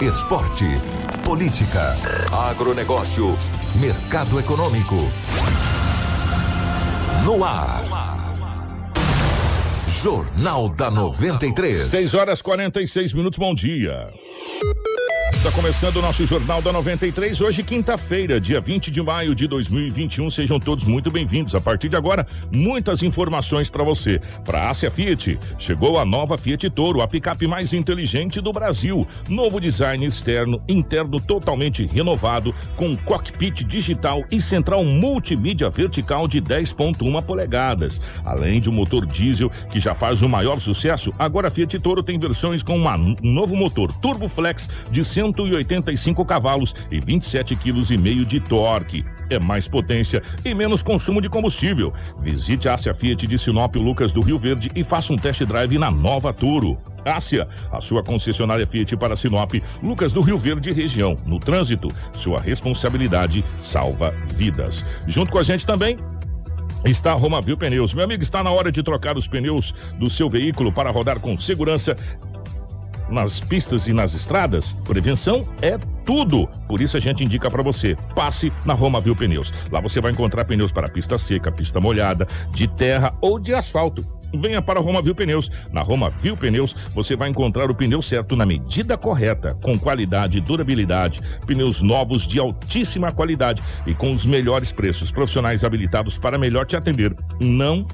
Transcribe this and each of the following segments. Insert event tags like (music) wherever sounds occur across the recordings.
Esporte. Política. Agronegócio. Mercado econômico. No ar. Jornal da 93. 6 horas 46 minutos, bom dia. Está começando o nosso Jornal da 93, hoje quinta-feira, dia 20 de maio de 2021. Sejam todos muito bem-vindos. A partir de agora, muitas informações para você. Para a Ásia Fiat, chegou a nova Fiat Toro, a picape mais inteligente do Brasil. Novo design externo, interno totalmente renovado, com cockpit digital e central multimídia vertical de 10.1 polegadas. Além de um motor diesel que já faz o maior sucesso, agora a Fiat Toro tem versões com uma- um novo motor Turbo Flex de 185 cavalos e 27 quilos e meio de torque. É mais potência e menos consumo de combustível. Visite a Ásia Fiat de Sinop Lucas do Rio Verde e faça um test drive na nova Toro. Ásia, a sua concessionária Fiat para Sinop, Lucas do Rio Verde região. No trânsito, sua responsabilidade salva vidas. Junto com a gente também, Está a Romavil Pneus. Meu amigo, está na hora de trocar os pneus do seu veículo para rodar com segurança nas pistas e nas estradas, prevenção é tudo. Por isso a gente indica para você, passe na Romavil Pneus. Lá você vai encontrar pneus para pista seca, pista molhada, de terra ou de asfalto. Venha para a Romavil Pneus. Na Romavil Pneus você vai encontrar o pneu certo na medida correta, com qualidade e durabilidade, pneus novos de altíssima qualidade e com os melhores preços, profissionais habilitados para melhor te atender. Não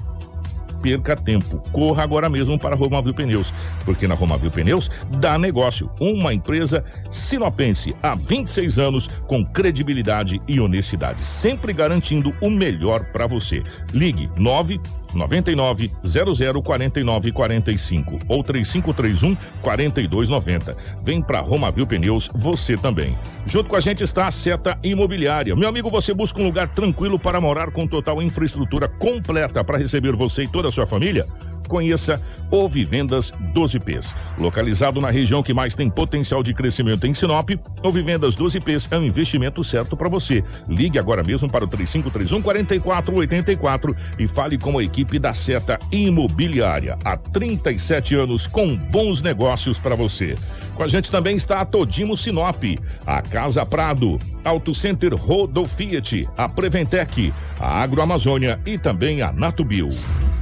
perca tempo. Corra agora mesmo para a Romavil Pneus, porque na Romavil Pneus dá negócio. Uma empresa sinopense há 26 anos com credibilidade e honestidade, sempre garantindo o melhor para você. Ligue 9 99 00 49 45 ou 3531 4290. Vem para Romavil Pneus você também. Junto com a gente está a Seta Imobiliária. Meu amigo, você busca um lugar tranquilo para morar com total infraestrutura completa para receber você e toda a sua família? Conheça o Vivendas 12Ps. Localizado na região que mais tem potencial de crescimento em Sinop, o Vivendas 12Ps é um investimento certo para você. Ligue agora mesmo para o 3531 4484 e fale com a equipe da Seta Imobiliária. Há 37 anos com bons negócios para você. Com a gente também está a Todimo Sinop, a Casa Prado, Auto Center Rodo Fiat, a Preventec, a Agroamazônia e também a Natubio.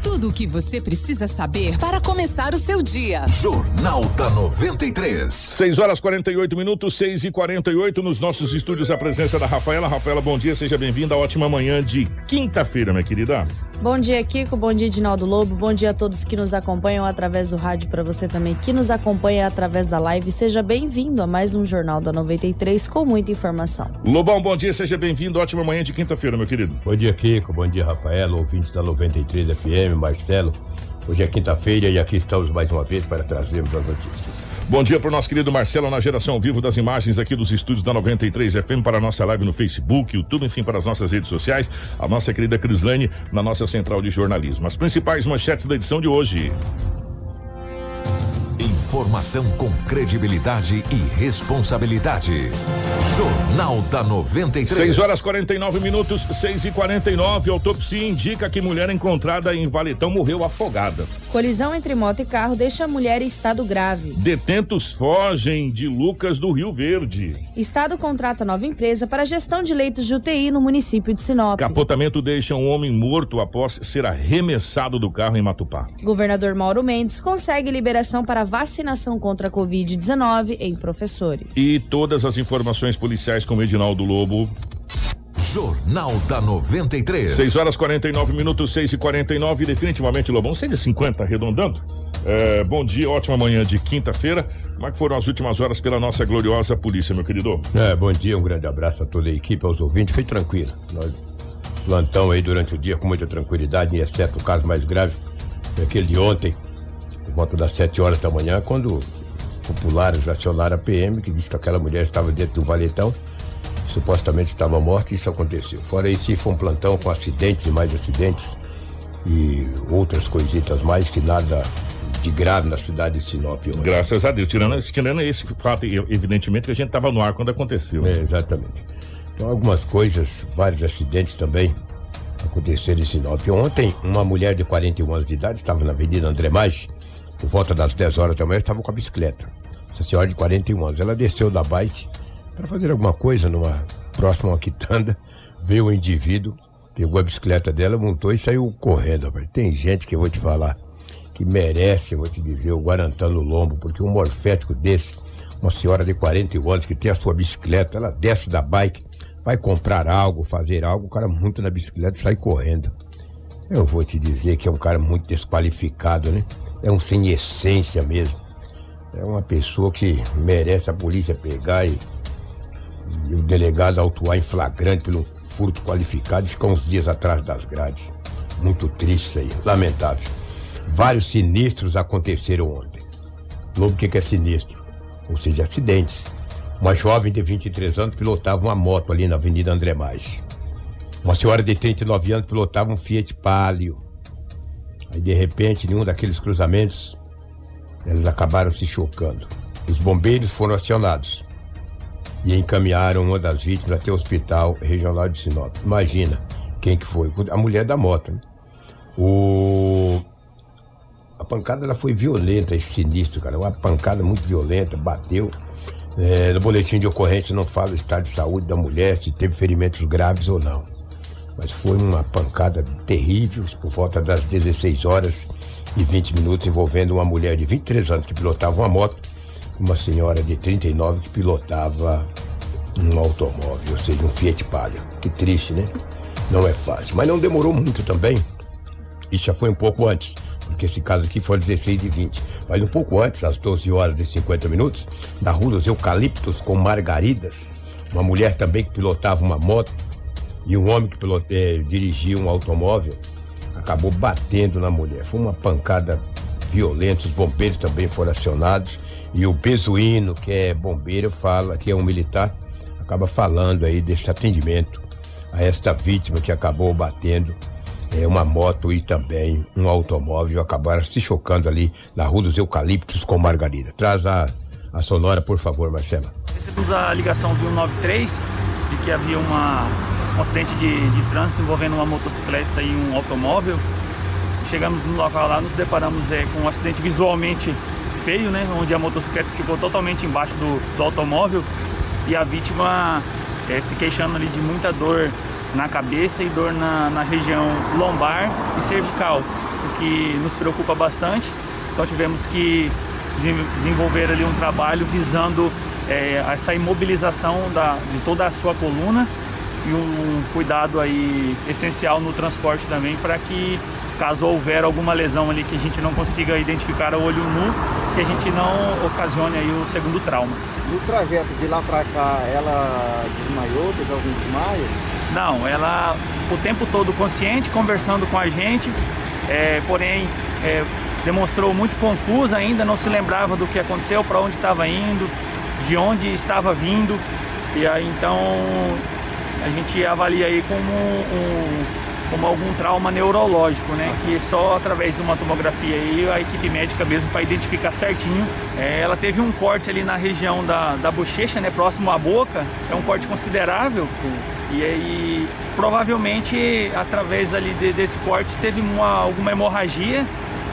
Tudo o que você precisa saber para começar o seu dia. Jornal da 93. 6 horas 48 minutos, 6 e 48 nos nossos estúdios. A presença da Rafaela. Rafaela, bom dia, seja bem-vinda. Ótima manhã de quinta-feira, minha querida. Bom dia, Kiko. Bom dia, Dinaldo Lobo. Bom dia a todos que nos acompanham através do rádio, para você também que nos acompanha através da live. Seja bem-vindo a mais um Jornal da 93 com muita informação. Lobão, bom dia, seja bem-vindo. Ótima manhã de quinta-feira, meu querido. Bom dia, Kiko. Bom dia, Rafaela, ouvintes da 93 FM, Marcelo. Hoje é quinta-feira e aqui estamos mais uma vez para trazermos as notícias. Bom dia para o nosso querido Marcelo na geração vivo das imagens aqui dos estúdios da 93 FM para a nossa live no Facebook, YouTube, enfim, para as nossas redes sociais. A nossa querida Crislane na nossa central de jornalismo. As principais manchetes da edição de hoje. Informação com credibilidade e responsabilidade. Jornal da 93. 6 horas 49 minutos, 6 e 49 Autopsia indica que mulher encontrada em Valetão morreu afogada. Colisão entre moto e carro deixa a mulher em estado grave. Detentos fogem de Lucas do Rio Verde. Estado contrata nova empresa para gestão de leitos de UTI no município de Sinop. Capotamento deixa um homem morto após ser arremessado do carro em Matupá. Governador Mauro Mendes consegue liberação para vacinação contra a Covid-19 em professores. E todas as informações policiais com o Edinaldo Lobo. Jornal da 93. 6 horas 49 minutos, 6 e 49 Definitivamente, Lobão, 6 e 50 arredondando. É, bom dia, ótima manhã de quinta-feira. Como é que foram as últimas horas pela nossa gloriosa polícia, meu querido? É, bom dia, um grande abraço a toda a equipe, aos ouvintes. Foi tranquilo. Nós plantão aí durante o dia com muita tranquilidade, exceto o caso mais grave, aquele de ontem, volta das 7 horas da manhã, quando populares acionaram a PM, que disse que aquela mulher estava dentro do valetão, supostamente estava morta, e isso aconteceu. Fora isso, foi um plantão com acidentes e mais acidentes e outras coisitas mais que nada de grave na cidade de Sinop. Hoje. Graças a Deus. Tirando, tirando esse fato, evidentemente que a gente estava no ar quando aconteceu. É, exatamente. Então, algumas coisas, vários acidentes também aconteceram em Sinop. Ontem, uma mulher de 41 anos de idade estava na Avenida André Mais, por volta das 10 horas da manhã, estava com a bicicleta. Essa senhora de 41 anos. Ela desceu da bike para fazer alguma coisa numa próxima a uma quitanda. Veio o um indivíduo, pegou a bicicleta dela, montou e saiu correndo. Rapaz. Tem gente que eu vou te falar que merece, eu vou te dizer, o Guarantã no lombo, porque um morfético desse, uma senhora de 41 anos que tem a sua bicicleta, ela desce da bike, vai comprar algo, fazer algo, o cara muito na bicicleta sai correndo. Eu vou te dizer que é um cara muito desqualificado, né? É um sem essência mesmo. É uma pessoa que merece a polícia pegar e, e o delegado autuar em flagrante pelo furto qualificado e ficar uns dias atrás das grades. Muito triste isso aí, lamentável. Vários sinistros aconteceram ontem. Lobo, o que, é sinistro? Ou seja, acidentes. Uma jovem de 23 anos pilotava uma moto ali na Avenida André Mais. Uma senhora de 39 anos pilotava um Fiat Palio. Aí, de repente, em um daqueles cruzamentos, eles acabaram se chocando. Os bombeiros foram acionados e encaminharam uma das vítimas até o hospital regional de Sinop. Imagina quem que foi? A mulher da moto. Né? O a pancada ela foi violenta e sinistro, cara. Uma pancada muito violenta, bateu. É, no boletim de ocorrência não fala o estado de saúde da mulher, se teve ferimentos graves ou não. Mas foi uma pancada terrível, por volta das 16 horas e 20 minutos, envolvendo uma mulher de 23 anos que pilotava uma moto e uma senhora de 39 que pilotava um automóvel, ou seja, um Fiat Palio. Que triste, né? Não é fácil. Mas não demorou muito também. Isso já foi um pouco antes porque esse caso aqui foi 16 de 20. Mas um pouco antes, às 12 horas e 50 minutos, na Rua dos Eucaliptos, com Margaridas, uma mulher também que pilotava uma moto e um homem que eh, dirigia um automóvel acabou batendo na mulher. Foi uma pancada violenta, os bombeiros também foram acionados e o Bezuíno, que é bombeiro, fala que é um militar, acaba falando aí desse atendimento a esta vítima que acabou batendo é, uma moto e também um automóvel acabaram se chocando ali na Rua dos Eucaliptos com Margarida. Traz a, a sonora, por favor, Marcela. Recebemos a ligação do 193 de que havia uma, um acidente de, de trânsito envolvendo uma motocicleta e um automóvel. Chegamos no local lá, nos deparamos é, com um acidente visualmente feio, né? Onde a motocicleta ficou totalmente embaixo do, do automóvel e a vítima é, se queixando ali de muita dor na cabeça e dor na, na região lombar e cervical, o que nos preocupa bastante. Então tivemos que desenvolver ali um trabalho visando é, essa imobilização da, de toda a sua coluna e um cuidado aí essencial no transporte também para que caso houver alguma lesão ali que a gente não consiga identificar a olho nu, que a gente não ocasione aí o segundo trauma. No trajeto de lá para cá, ela desmaiou, teve algum desmaio? Não, ela o tempo todo consciente, conversando com a gente, é, porém é, demonstrou muito confusa ainda, não se lembrava do que aconteceu, para onde estava indo, de onde estava vindo. E aí então a gente avalia aí como um, como algum trauma neurológico, né? Que só através de uma tomografia aí a equipe médica mesmo para identificar certinho. É, ela teve um corte ali na região da, da bochecha, né? Próximo à boca, é um corte considerável. E aí provavelmente através ali de, desse corte teve uma, alguma hemorragia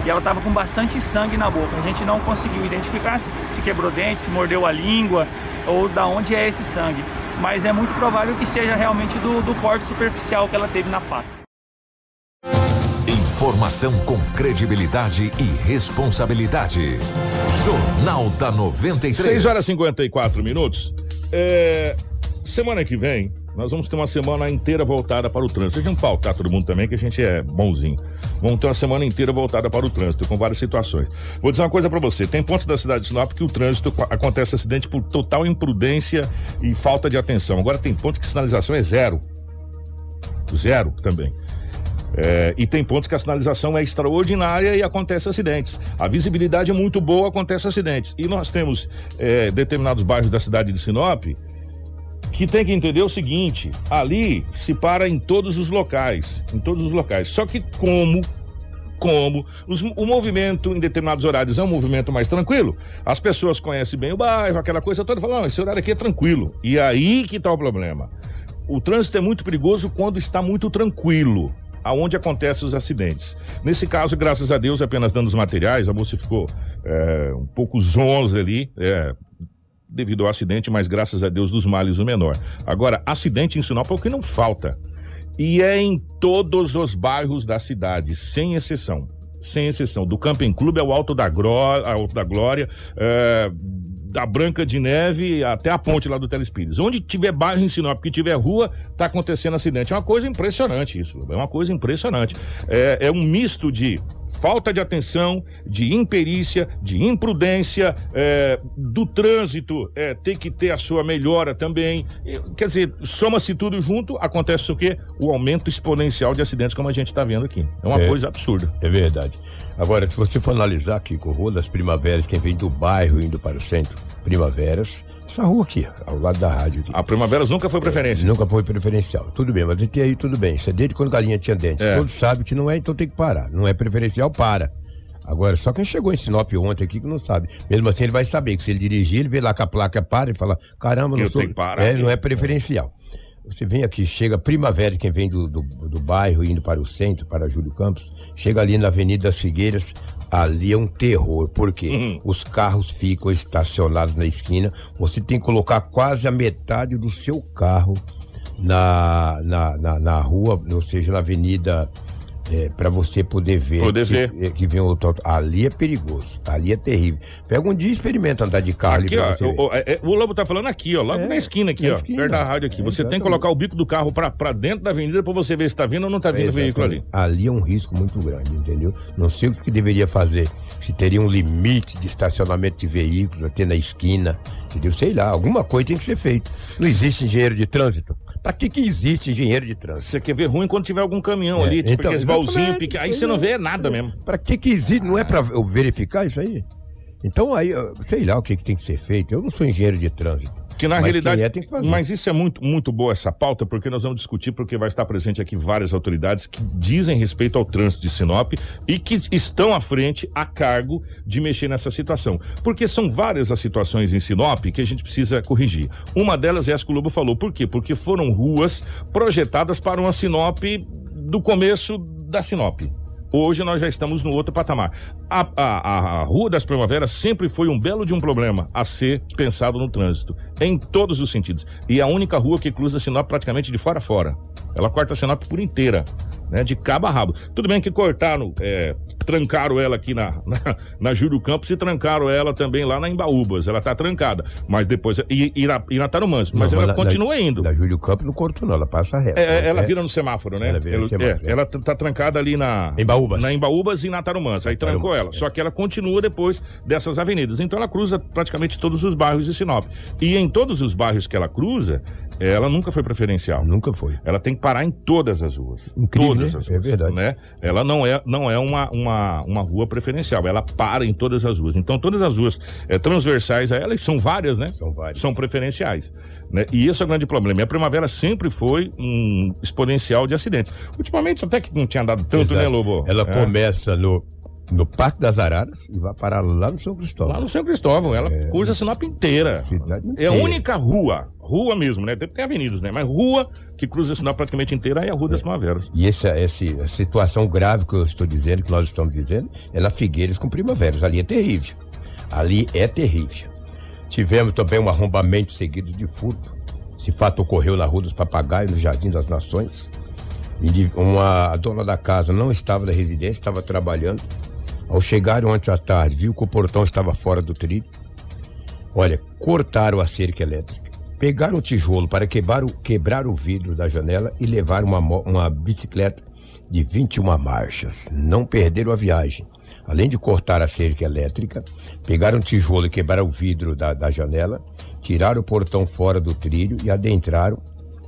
e ela estava com bastante sangue na boca. A gente não conseguiu identificar se, se quebrou dente, se mordeu a língua ou da onde é esse sangue. Mas é muito provável que seja realmente do, do corte superficial que ela teve na face. Informação com credibilidade e responsabilidade. Jornal da 93. 6 horas e 54 minutos. É, semana que vem, nós vamos ter uma semana inteira voltada para o trânsito. Gente não pautar todo mundo também, que a gente é bonzinho. Vamos ter uma semana inteira voltada para o trânsito, com várias situações. Vou dizer uma coisa para você: tem pontos da cidade de Sinop que o trânsito acontece acidente por total imprudência e falta de atenção. Agora tem pontos que sinalização é zero. Zero também. É, e tem pontos que a sinalização é extraordinária e acontece acidentes. A visibilidade é muito boa, acontece acidentes. E nós temos é, determinados bairros da cidade de Sinop que tem que entender o seguinte: ali se para em todos os locais, em todos os locais. Só que como como os, o movimento em determinados horários é um movimento mais tranquilo, as pessoas conhecem bem o bairro, aquela coisa toda, falam, esse horário aqui é tranquilo. E aí que está o problema. O trânsito é muito perigoso quando está muito tranquilo aonde acontecem os acidentes. Nesse caso, graças a Deus, apenas danos materiais, a moça ficou é, um pouco zonza ali, é, devido ao acidente, mas graças a Deus dos males o menor. Agora, acidente em Sinop é o que não falta. E é em todos os bairros da cidade, sem exceção. Sem exceção. Do Camping Clube ao Alto da, Glória, Alto da Glória, é, da Branca de Neve até a ponte lá do Telespires. Onde tiver bairro em Sinop, que tiver rua, tá acontecendo acidente. É uma coisa impressionante isso. É uma coisa impressionante. É, é um misto de falta de atenção, de imperícia, de imprudência, é, do trânsito é, tem que ter a sua melhora também. Quer dizer, soma-se tudo junto, acontece o quê? O aumento exponencial de acidentes, como a gente está vendo aqui. É uma é, coisa absurda. É verdade. Agora, se você for analisar aqui com Rua das Primaveras, quem vem do bairro indo para o centro, Primaveras, essa rua aqui, ao lado da rádio. Aqui. A Primaveras nunca foi preferência? É, nunca foi preferencial. Tudo bem, mas até aí tudo bem. Isso é desde quando galinha tinha dentes. É. Todos sabem que não é, então tem que parar. Não é preferencial, para. Agora, só quem chegou em Sinop ontem aqui que não sabe. Mesmo assim, ele vai saber que se ele dirigir, ele vê lá que a placa para e fala: caramba, não Eu sou. Parar, é, não é preferencial. Você vem aqui, chega primavera, quem vem do, do, do, bairro indo para o centro, para Júlio Campos, chega ali na Avenida das Figueiras, ali é um terror, porque uhum. os carros ficam estacionados na esquina, você tem que colocar quase a metade do seu carro na, na, na, na rua, ou seja, na Avenida é, para você poder ver. Poder que, ver. É, que vem outro. Ali é perigoso. Ali é terrível. Pega um dia e experimenta andar de carro aqui, ó, o, é, é, o, Lobo tá falando aqui, ó. Logo é, na esquina aqui, na ó. Esquina. Perto da rádio aqui. você tem que colocar o bico do carro para dentro da avenida para você ver se tá vindo ou não tá vindo o veículo ali. Ali é um risco muito grande, entendeu? Não sei o que deveria fazer. Se teria um limite de estacionamento de veículos até na esquina, entendeu? Sei lá, alguma coisa tem que ser feita. Não existe engenheiro de trânsito. Pra que que existe engenheiro de trânsito? Você quer ver ruim quando tiver algum caminhão ali, tipo então, aqueles balzinhos pequenos. Aí você não vê nada mesmo. Pra que que existe? Não é pra verificar isso aí? Então aí, sei lá o que, que tem que ser feito. Eu não sou engenheiro de trânsito. Que na mas realidade. É, mas isso é muito, muito boa essa pauta, porque nós vamos discutir, porque vai estar presente aqui várias autoridades que dizem respeito ao trânsito de Sinop e que estão à frente a cargo de mexer nessa situação. Porque são várias as situações em Sinop que a gente precisa corrigir. Uma delas é essa que o Lobo falou. Por quê? Porque foram ruas projetadas para uma Sinop do começo da Sinop. Hoje nós já estamos no outro patamar. A, a, a, Rua das Primaveras sempre foi um belo de um problema a ser pensado no trânsito, em todos os sentidos. E é a única rua que cruza Sinop praticamente de fora a fora. Ela corta Sinop por inteira né? De cabo a rabo. Tudo bem que cortaram, é, trancaram ela aqui na, (laughs) na, na Júlio Campos e trancaram ela também lá na Embaúbas. Ela tá trancada. Mas depois. E, e, na, e na Tarumãs. Mas não, ela continua na, indo. Na Júlio Campos não cortou, não. Ela passa reto. É, ela é. vira no semáforo, né? Ela, vira no semáforo, é, ela tá trancada ali na. Embaúbas. Na Embaúbas e na Tarumãs. Aí trancou ela. É. Só que ela continua depois dessas avenidas. Então ela cruza praticamente todos os bairros de Sinop. E em todos os bairros que ela cruza, ela nunca foi preferencial. Nunca foi. Ela tem que parar em todas as ruas. Incrível, todas né? as é ruas. É verdade. Né? Ela não é, não é uma, uma, uma rua preferencial. Ela para em todas as ruas. Então, todas as ruas é, transversais a ela, e são várias, né? São várias. São preferenciais. Né? E esse é o grande problema. E a primavera sempre foi um exponencial de acidentes. Ultimamente, até que não tinha dado tanto, né, Exato. né, Lobo? Ela é. começa no no Parque das Araras e vai parar lá no São Cristóvão. Lá no São Cristóvão, ela é... a Sinop inteira. É a única rua, rua mesmo, né? Tem avenidas, né? Mas rua que cruza a Sinop praticamente inteira é a Rua das Primaveras. E essa, essa situação grave que eu estou dizendo, que nós estamos dizendo, é na Figueiras com Primaveras. Ali é terrível. Ali é terrível. Tivemos também um arrombamento seguido de furto. Esse fato ocorreu na Rua dos Papagaios, no Jardim das Nações. E uma a dona da casa não estava na residência, estava trabalhando ao chegar ontem à tarde, viu que o portão estava fora do trilho. Olha, cortaram a cerca elétrica, pegaram o tijolo para quebrar o, quebrar o vidro da janela e levaram uma, uma bicicleta de 21 marchas. Não perderam a viagem. Além de cortar a cerca elétrica, pegaram o tijolo e quebraram o vidro da, da janela, tiraram o portão fora do trilho e adentraram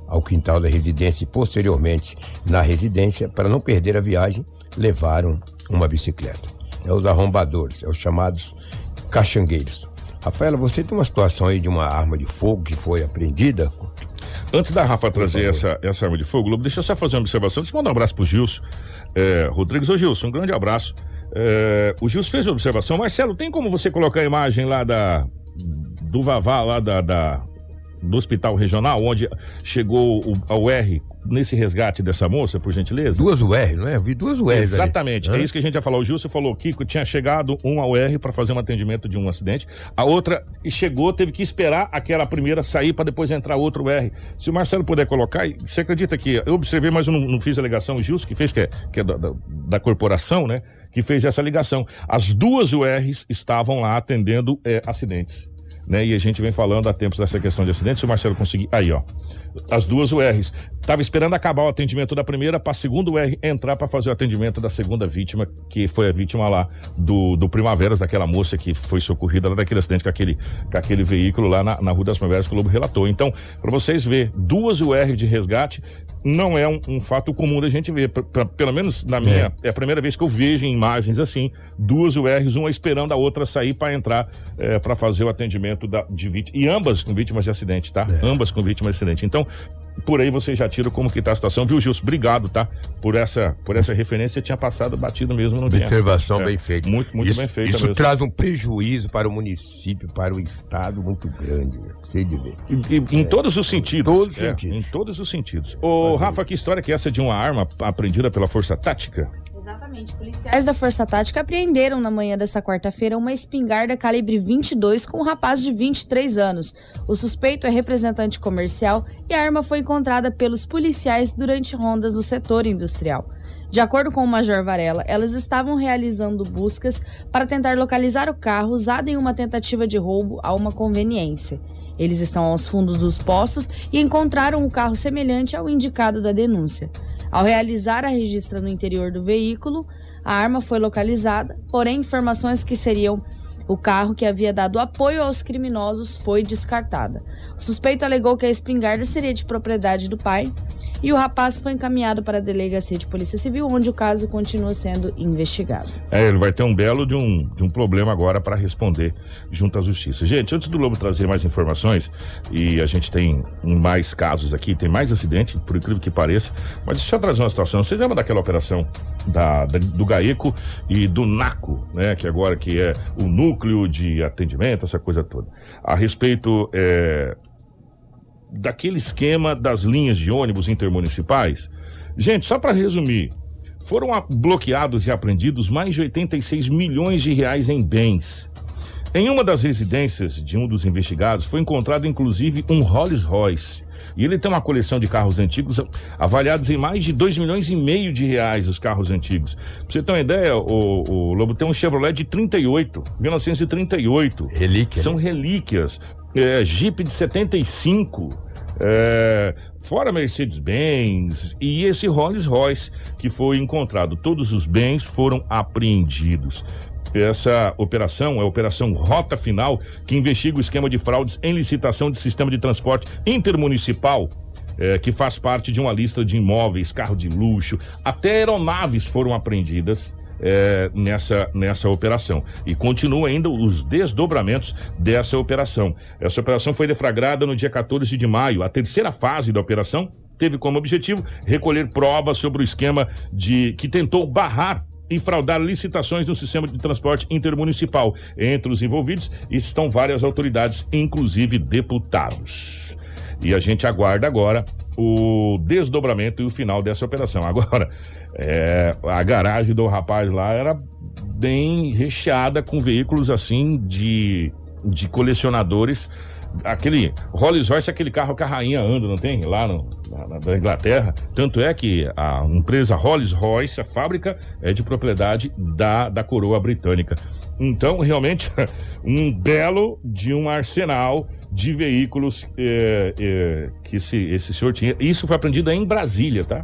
ao quintal da residência e posteriormente na residência, para não perder a viagem, levaram uma bicicleta. É os arrombadores, é os chamados caxangueiros. Rafaela, você tem uma situação aí de uma arma de fogo que foi apreendida? Antes da Rafa trazer essa, essa arma de fogo, Lobo, deixa eu só fazer uma observação. Deixa eu mandar um abraço pro Gilson. É, Rodrigues, ô Gilson, um grande abraço. É, o Gilson fez a observação. Marcelo, tem como você colocar a imagem lá da. do Vavá, lá da, da do hospital regional, onde chegou o, a UR nesse resgate dessa moça, por gentileza? Duas UR, não é? Eu vi duas UR. Exatamente, é isso que a gente já falou. O Gilson falou que tinha chegado uma UR para fazer um atendimento de um acidente, a outra chegou, teve que esperar aquela primeira sair para depois entrar outra UR. Se o Marcelo puder colocar, você acredita que eu observei, mas eu não, não fiz a ligação, o Gilson que fez, que é, que é da, da, da, corporação, né? Que fez essa ligação. As duas URs estavam lá atendendo é, acidentes né? E a gente vem falando há tempos dessa questão de acidente. Se o Marcelo conseguir. Aí, ó. As duas URs. Tava esperando acabar o atendimento da primeira para a segunda UR entrar para fazer o atendimento da segunda vítima, que foi a vítima lá do, do Primaveras, daquela moça que foi socorrida lá daquele acidente com aquele, com aquele veículo lá na, na Rua das Primaveras que o Globo relatou. Então, para vocês ver, duas UR de resgate não é um, um, fato comum da gente ver. Pra, pra, pelo menos na minha. É. é. a primeira vez que eu vejo em imagens assim, duas URs, uma esperando a outra sair para entrar é, para fazer o atendimento da, de vítimas. E ambas com vítimas de acidente, tá? É. Ambas com vítimas de acidente. Então, por aí você já tira como que tá a situação, viu, Gilson? Obrigado, tá? Por essa, por essa referência, tinha passado batido mesmo no dia. Observação é. bem feita. Muito, muito isso, bem feita Isso mesmo. traz um prejuízo para o município, para o estado muito grande, sei de ver. E, e, em é. todos os sentidos. Todos os é, sentidos. Em todos os sentidos. Ô, Rafa, que história que é essa de uma arma apreendida pela Força Tática? Exatamente. Policiais da Força Tática apreenderam na manhã dessa quarta-feira uma espingarda calibre 22 com um rapaz de 23 anos. O suspeito é representante comercial e a arma foi encontrada pelos policiais durante rondas do setor industrial. De acordo com o Major Varela, elas estavam realizando buscas para tentar localizar o carro usado em uma tentativa de roubo a uma conveniência. Eles estão aos fundos dos postos e encontraram o carro semelhante ao indicado da denúncia. Ao realizar a registra no interior do veículo, a arma foi localizada, porém informações que seriam o carro que havia dado apoio aos criminosos foi descartada. O suspeito alegou que a espingarda seria de propriedade do pai e o rapaz foi encaminhado para a delegacia de polícia civil, onde o caso continua sendo investigado. É, ele vai ter um belo de um, de um problema agora para responder junto à justiça. Gente, antes do Lobo trazer mais informações, e a gente tem mais casos aqui, tem mais acidente, por incrível que pareça, mas deixa eu trazer uma situação. Vocês lembram daquela operação da, da do GAECO e do NACO, né? Que agora que é o núcleo de atendimento, essa coisa toda. A respeito. É, daquele esquema das linhas de ônibus intermunicipais. Gente, só para resumir, foram bloqueados e apreendidos mais de 86 milhões de reais em bens. Em uma das residências de um dos investigados foi encontrado inclusive um Rolls Royce. E ele tem uma coleção de carros antigos avaliados em mais de 2 milhões e meio de reais os carros antigos. Pra você ter uma ideia, o, o Lobo tem um Chevrolet de 38, 1938. Relíquia. São relíquias é, Jeep de 75, é, fora Mercedes-Benz e esse Rolls Royce que foi encontrado. Todos os bens foram apreendidos. Essa operação é a Operação Rota Final, que investiga o esquema de fraudes em licitação de sistema de transporte intermunicipal. É, que faz parte de uma lista de imóveis, carro de luxo, até aeronaves foram apreendidas é, nessa, nessa operação. E continua ainda os desdobramentos dessa operação. Essa operação foi deflagrada no dia 14 de maio. A terceira fase da operação teve como objetivo recolher provas sobre o esquema de que tentou barrar e fraudar licitações no sistema de transporte intermunicipal. Entre os envolvidos estão várias autoridades, inclusive deputados. E a gente aguarda agora o desdobramento e o final dessa operação. (laughs) Agora, é, a garagem do rapaz lá era bem recheada com veículos assim de, de colecionadores. Aquele Rolls Royce, aquele carro que a rainha anda, não tem? Lá no, na, na Inglaterra. Tanto é que a empresa Rolls Royce, a fábrica, é de propriedade da, da coroa britânica. Então, realmente, (laughs) um belo de um arsenal de veículos é, é, que esse, esse senhor tinha. Isso foi aprendido em Brasília, tá?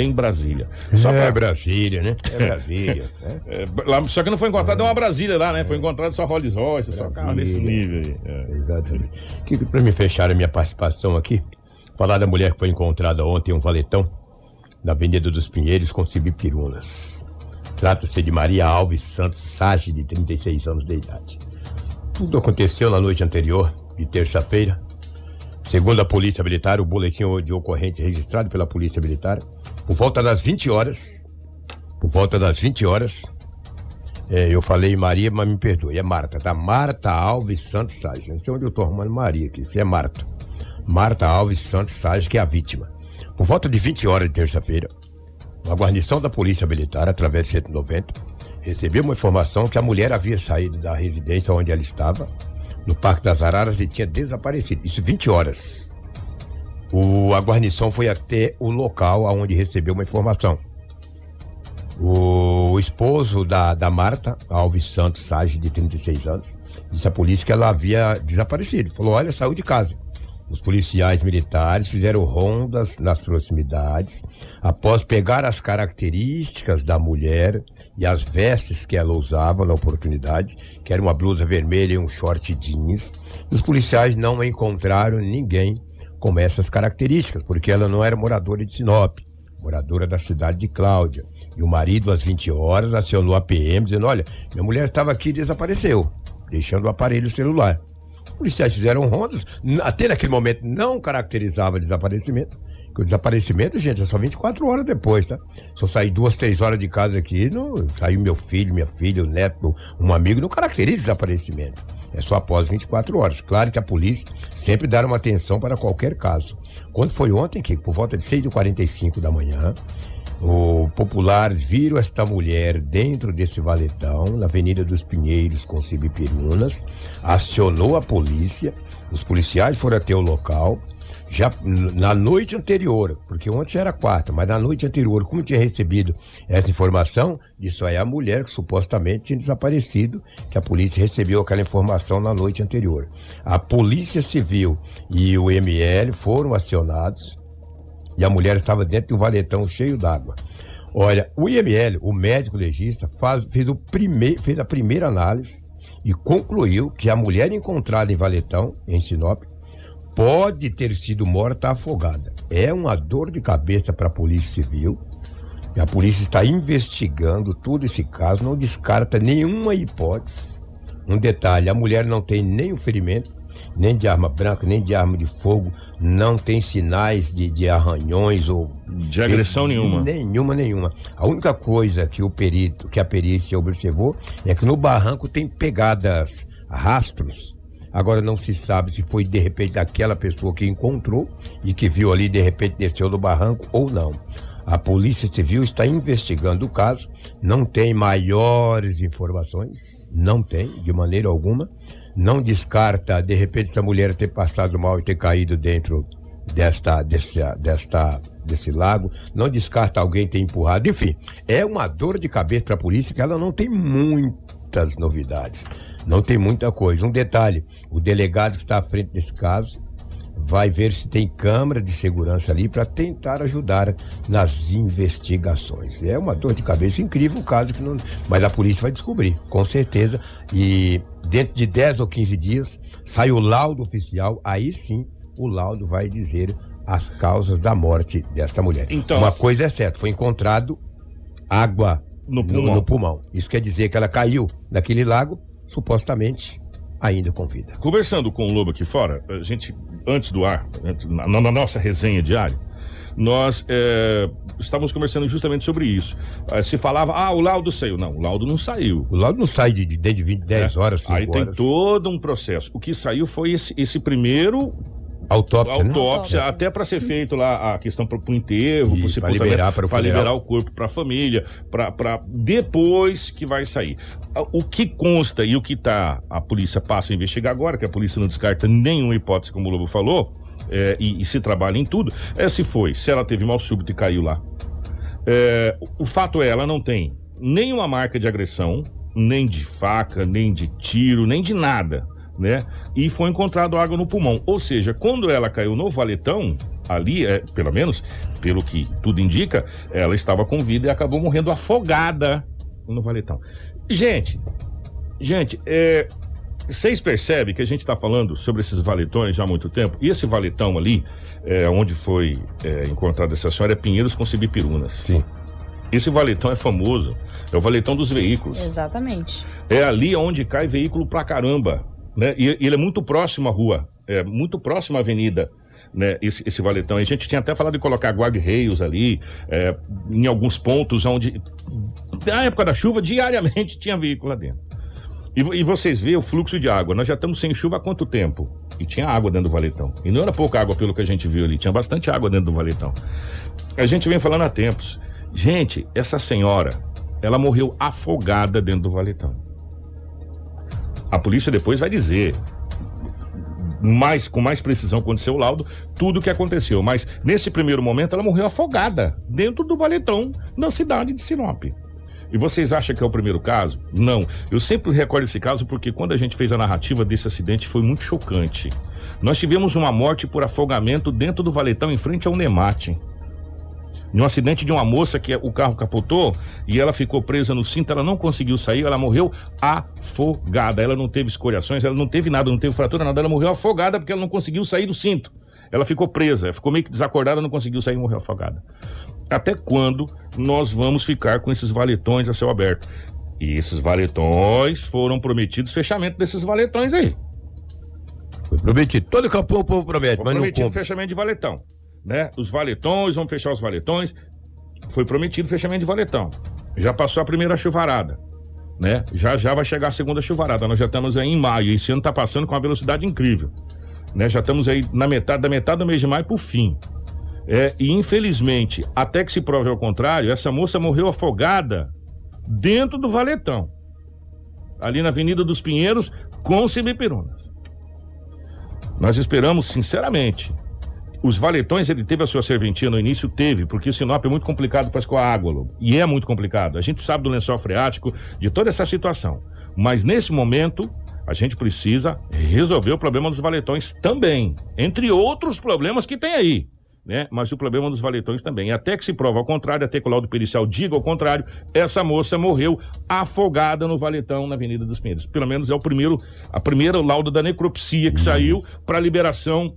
Em Brasília. Só é pra... Brasília, né? É Brasília. (laughs) né? é, lá, só que não foi encontrado é uma Brasília lá, né? Foi encontrado só Rolls Royce, só carro nesse nível aí. É. Exatamente. Que, pra me fechar a minha participação aqui, Falar da mulher que foi encontrada ontem em um valetão na Avenida dos Pinheiros com Cibipirunas. Trata-se de Maria Alves Santos Sage, de 36 anos de idade. Tudo aconteceu na noite anterior, de terça-feira. Segundo a Polícia Militar, o boletim de ocorrência registrado pela Polícia Militar, por volta das 20 horas, por volta das 20 horas, é, eu falei Maria, mas me perdoe, é Marta, tá? Marta Alves Santos Sage. Não sei onde eu tô arrumando Maria aqui, isso é Marta. Marta Alves Santos Sage, que é a vítima. Por volta de 20 horas de terça-feira, a guarnição da Polícia Militar, através de 190, recebeu uma informação que a mulher havia saído da residência onde ela estava, no Parque das Araras, e tinha desaparecido. Isso 20 horas. O, a guarnição foi até o local onde recebeu uma informação. O, esposo da, da Marta, Alves Santos Sage, de 36 anos, disse à polícia que ela havia desaparecido. Falou: olha, saiu de casa. Os policiais militares fizeram rondas nas proximidades após pegar as características da mulher e as vestes que ela usava na oportunidade, que era uma blusa vermelha e um short jeans. Os policiais não encontraram ninguém com essas características, porque ela não era moradora de Sinop, moradora da cidade de Cláudia. E o marido, às 20 horas, acionou a PM dizendo: Olha, minha mulher estava aqui e desapareceu, deixando o aparelho celular policiais fizeram rondas, até naquele momento não caracterizava desaparecimento. O desaparecimento, gente, é só 24 horas depois, tá? Se eu sair duas, três horas de casa aqui, não, saiu meu filho, minha filha, o neto, um amigo, não caracteriza desaparecimento. É só após 24 horas. Claro que a polícia sempre dá uma atenção para qualquer caso. Quando foi ontem, que por volta de 6h45 da manhã, o popular viram esta mulher dentro desse valetão, na Avenida dos Pinheiros, com Cibipirunas, acionou a polícia, os policiais foram até o local, já na noite anterior, porque ontem era quarta, mas na noite anterior, como tinha recebido essa informação, disso aí a mulher que supostamente tinha desaparecido, que a polícia recebeu aquela informação na noite anterior. A Polícia Civil e o ML foram acionados, e a mulher estava dentro de um valetão cheio d'água. Olha, o IML, o médico legista, faz, fez, o primeir, fez a primeira análise e concluiu que a mulher encontrada em Valetão, em Sinop, pode ter sido morta afogada. É uma dor de cabeça para a Polícia Civil. A polícia está investigando todo esse caso, não descarta nenhuma hipótese. Um detalhe: a mulher não tem nenhum ferimento, nem de arma branca, nem de arma de fogo, não tem sinais de, de arranhões ou de agressão de, nenhuma. Nenhuma, nenhuma. A única coisa que o perito, que a perícia observou, é que no barranco tem pegadas, rastros. Agora não se sabe se foi de repente aquela pessoa que encontrou e que viu ali de repente desceu do barranco ou não. A Polícia Civil está investigando o caso, não tem maiores informações, não tem, de maneira alguma. Não descarta, de repente, essa mulher ter passado mal e ter caído dentro desta, desse, desta, desse lago, não descarta alguém ter empurrado, enfim, é uma dor de cabeça para a polícia que ela não tem muitas novidades, não tem muita coisa. Um detalhe, o delegado que está à frente desse caso vai ver se tem câmera de segurança ali para tentar ajudar nas investigações. É uma dor de cabeça incrível o caso que não, mas a polícia vai descobrir, com certeza, e dentro de 10 ou 15 dias sai o laudo oficial, aí sim o laudo vai dizer as causas da morte desta mulher. Então, uma coisa é certa, foi encontrado água no pulmão. no, no pulmão. Isso quer dizer que ela caiu naquele lago, supostamente ainda com vida. Conversando com o Lobo aqui fora, a gente, antes do ar, na, na nossa resenha diária, nós é, estávamos conversando justamente sobre isso. É, se falava, ah, o laudo saiu. Não, o laudo não saiu. O laudo não sai de, de, de 20, 10 é. horas, 5 Aí horas. tem todo um processo. O que saiu foi esse, esse primeiro Autópsia, né? Autópsia, né? até para ser feito lá a questão para o enterro, para liberar, para liberar o corpo para a família, para depois que vai sair. O que consta e o que tá a polícia passa a investigar agora, que a polícia não descarta nenhuma hipótese, como o Lobo falou, é, e, e, se trabalha em tudo, é se foi, se ela teve mal súbito e caiu lá. É, o fato é, ela não tem nenhuma marca de agressão, nem de faca, nem de tiro, nem de nada né? E foi encontrado água no pulmão. Ou seja, quando ela caiu no valetão, ali, é, pelo menos, pelo que tudo indica, ela estava com vida e acabou morrendo afogada no valetão. Gente, gente, é, Vocês percebem que a gente está falando sobre esses valetões já há muito tempo? E esse valetão ali, é, onde foi é, encontrada essa senhora, é Pinheiros com Cibipirunas. Sim. Esse valetão é famoso. É o valetão dos veículos. Exatamente. É ali onde cai veículo pra caramba. Né? E, e ele é muito próximo à rua. É muito próximo à avenida. Né, esse, esse valetão. A gente tinha até falado de colocar guarda-reios ali, é, em alguns pontos onde, na época da chuva, diariamente tinha veículo lá dentro. E, e vocês veem o fluxo de água. Nós já estamos sem chuva há quanto tempo? E tinha água dentro do valetão. E não era pouca água pelo que a gente viu ali, tinha bastante água dentro do valetão. A gente vem falando há tempos. Gente, essa senhora, ela morreu afogada dentro do valetão. A polícia depois vai dizer mais com mais precisão quando seu laudo tudo o que aconteceu, mas nesse primeiro momento ela morreu afogada dentro do valetão na cidade de Sinop. E vocês acham que é o primeiro caso? Não. Eu sempre recordo esse caso porque quando a gente fez a narrativa desse acidente foi muito chocante. Nós tivemos uma morte por afogamento dentro do valetão em frente ao Nemate. Num acidente de uma moça que o carro capotou e ela ficou presa no cinto, ela não conseguiu sair, ela morreu afogada. Ela não teve escoriações, ela não teve nada, não teve fratura, nada, ela morreu afogada porque ela não conseguiu sair do cinto. Ela ficou presa, ficou meio que desacordada, não conseguiu sair e morreu afogada. Até quando nós vamos ficar com esses valetões a céu aberto? E esses valetões foram prometidos fechamento desses valetões aí. Foi prometido. Todo campo o povo promete, Foi mas não prometido cumpre. fechamento de valetão. Né? Os valetões, vamos fechar os valetões. Foi prometido fechamento de valetão. Já passou a primeira chuvarada. Né? Já já vai chegar a segunda chuvarada. Nós já estamos aí em maio. Esse ano está passando com uma velocidade incrível. Né? Já estamos aí na metade da metade do mês de maio pro fim. É, e infelizmente, até que se prove ao contrário, essa moça morreu afogada dentro do valetão. Ali na Avenida dos Pinheiros, com Cibipirunas. Nós esperamos, sinceramente, os valetões, ele teve a sua serventia no início? Teve, porque Sinop é muito complicado para escoar água, Lobo. E é muito complicado. A gente sabe do lençol freático, de toda essa situação. Mas nesse momento, a gente precisa resolver o problema dos valetões também. Entre outros problemas que tem aí. Né? Mas o problema dos valetões também. Até que se prova ao contrário, até que o laudo pericial diga ao contrário, essa moça morreu afogada no valetão na Avenida dos Pinheiros. Pelo menos é o primeiro, a primeira laudo da necropsia que saiu para liberação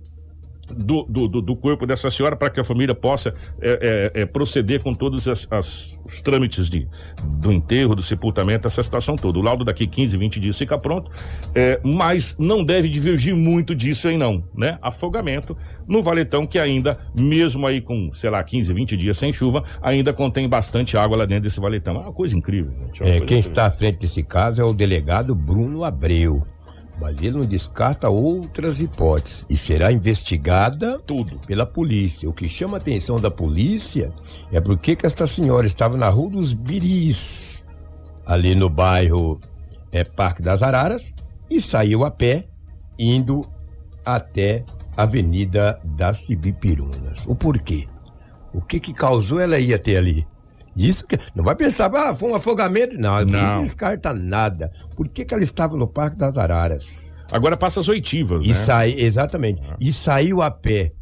do, do, do- corpo dessa senhora para que a família possa é, é, é, proceder com todos as- as- os trâmites de, do enterro, do sepultamento, essa situação toda. O laudo daqui 15, 20 dias fica pronto, é, mas não deve divergir muito disso aí não, né? Afogamento no valetão que ainda, mesmo aí com, sei lá, 15, 20 dias sem chuva, ainda contém bastante água lá dentro desse valetão. É uma coisa incrível, gente. É uma É, coisa quem incrível. está à frente desse caso é o delegado Bruno Abreu. Mas ele não descarta outras hipóteses e será investigada Tudo. pela polícia. O que chama a atenção da polícia é porque que esta senhora estava na Rua dos Biris, ali no bairro é, Parque das Araras, e saiu a pé, indo até a Avenida das Cibipirunas. O porquê? O que que causou ela ir até ali? Isso que. Não vai pensar, ah, foi um afogamento. Não, Não. não descarta nada. Por que, que ela estava no Parque das Araras? Agora passa as oitivas, E né? sai, exatamente. E saiu a pé,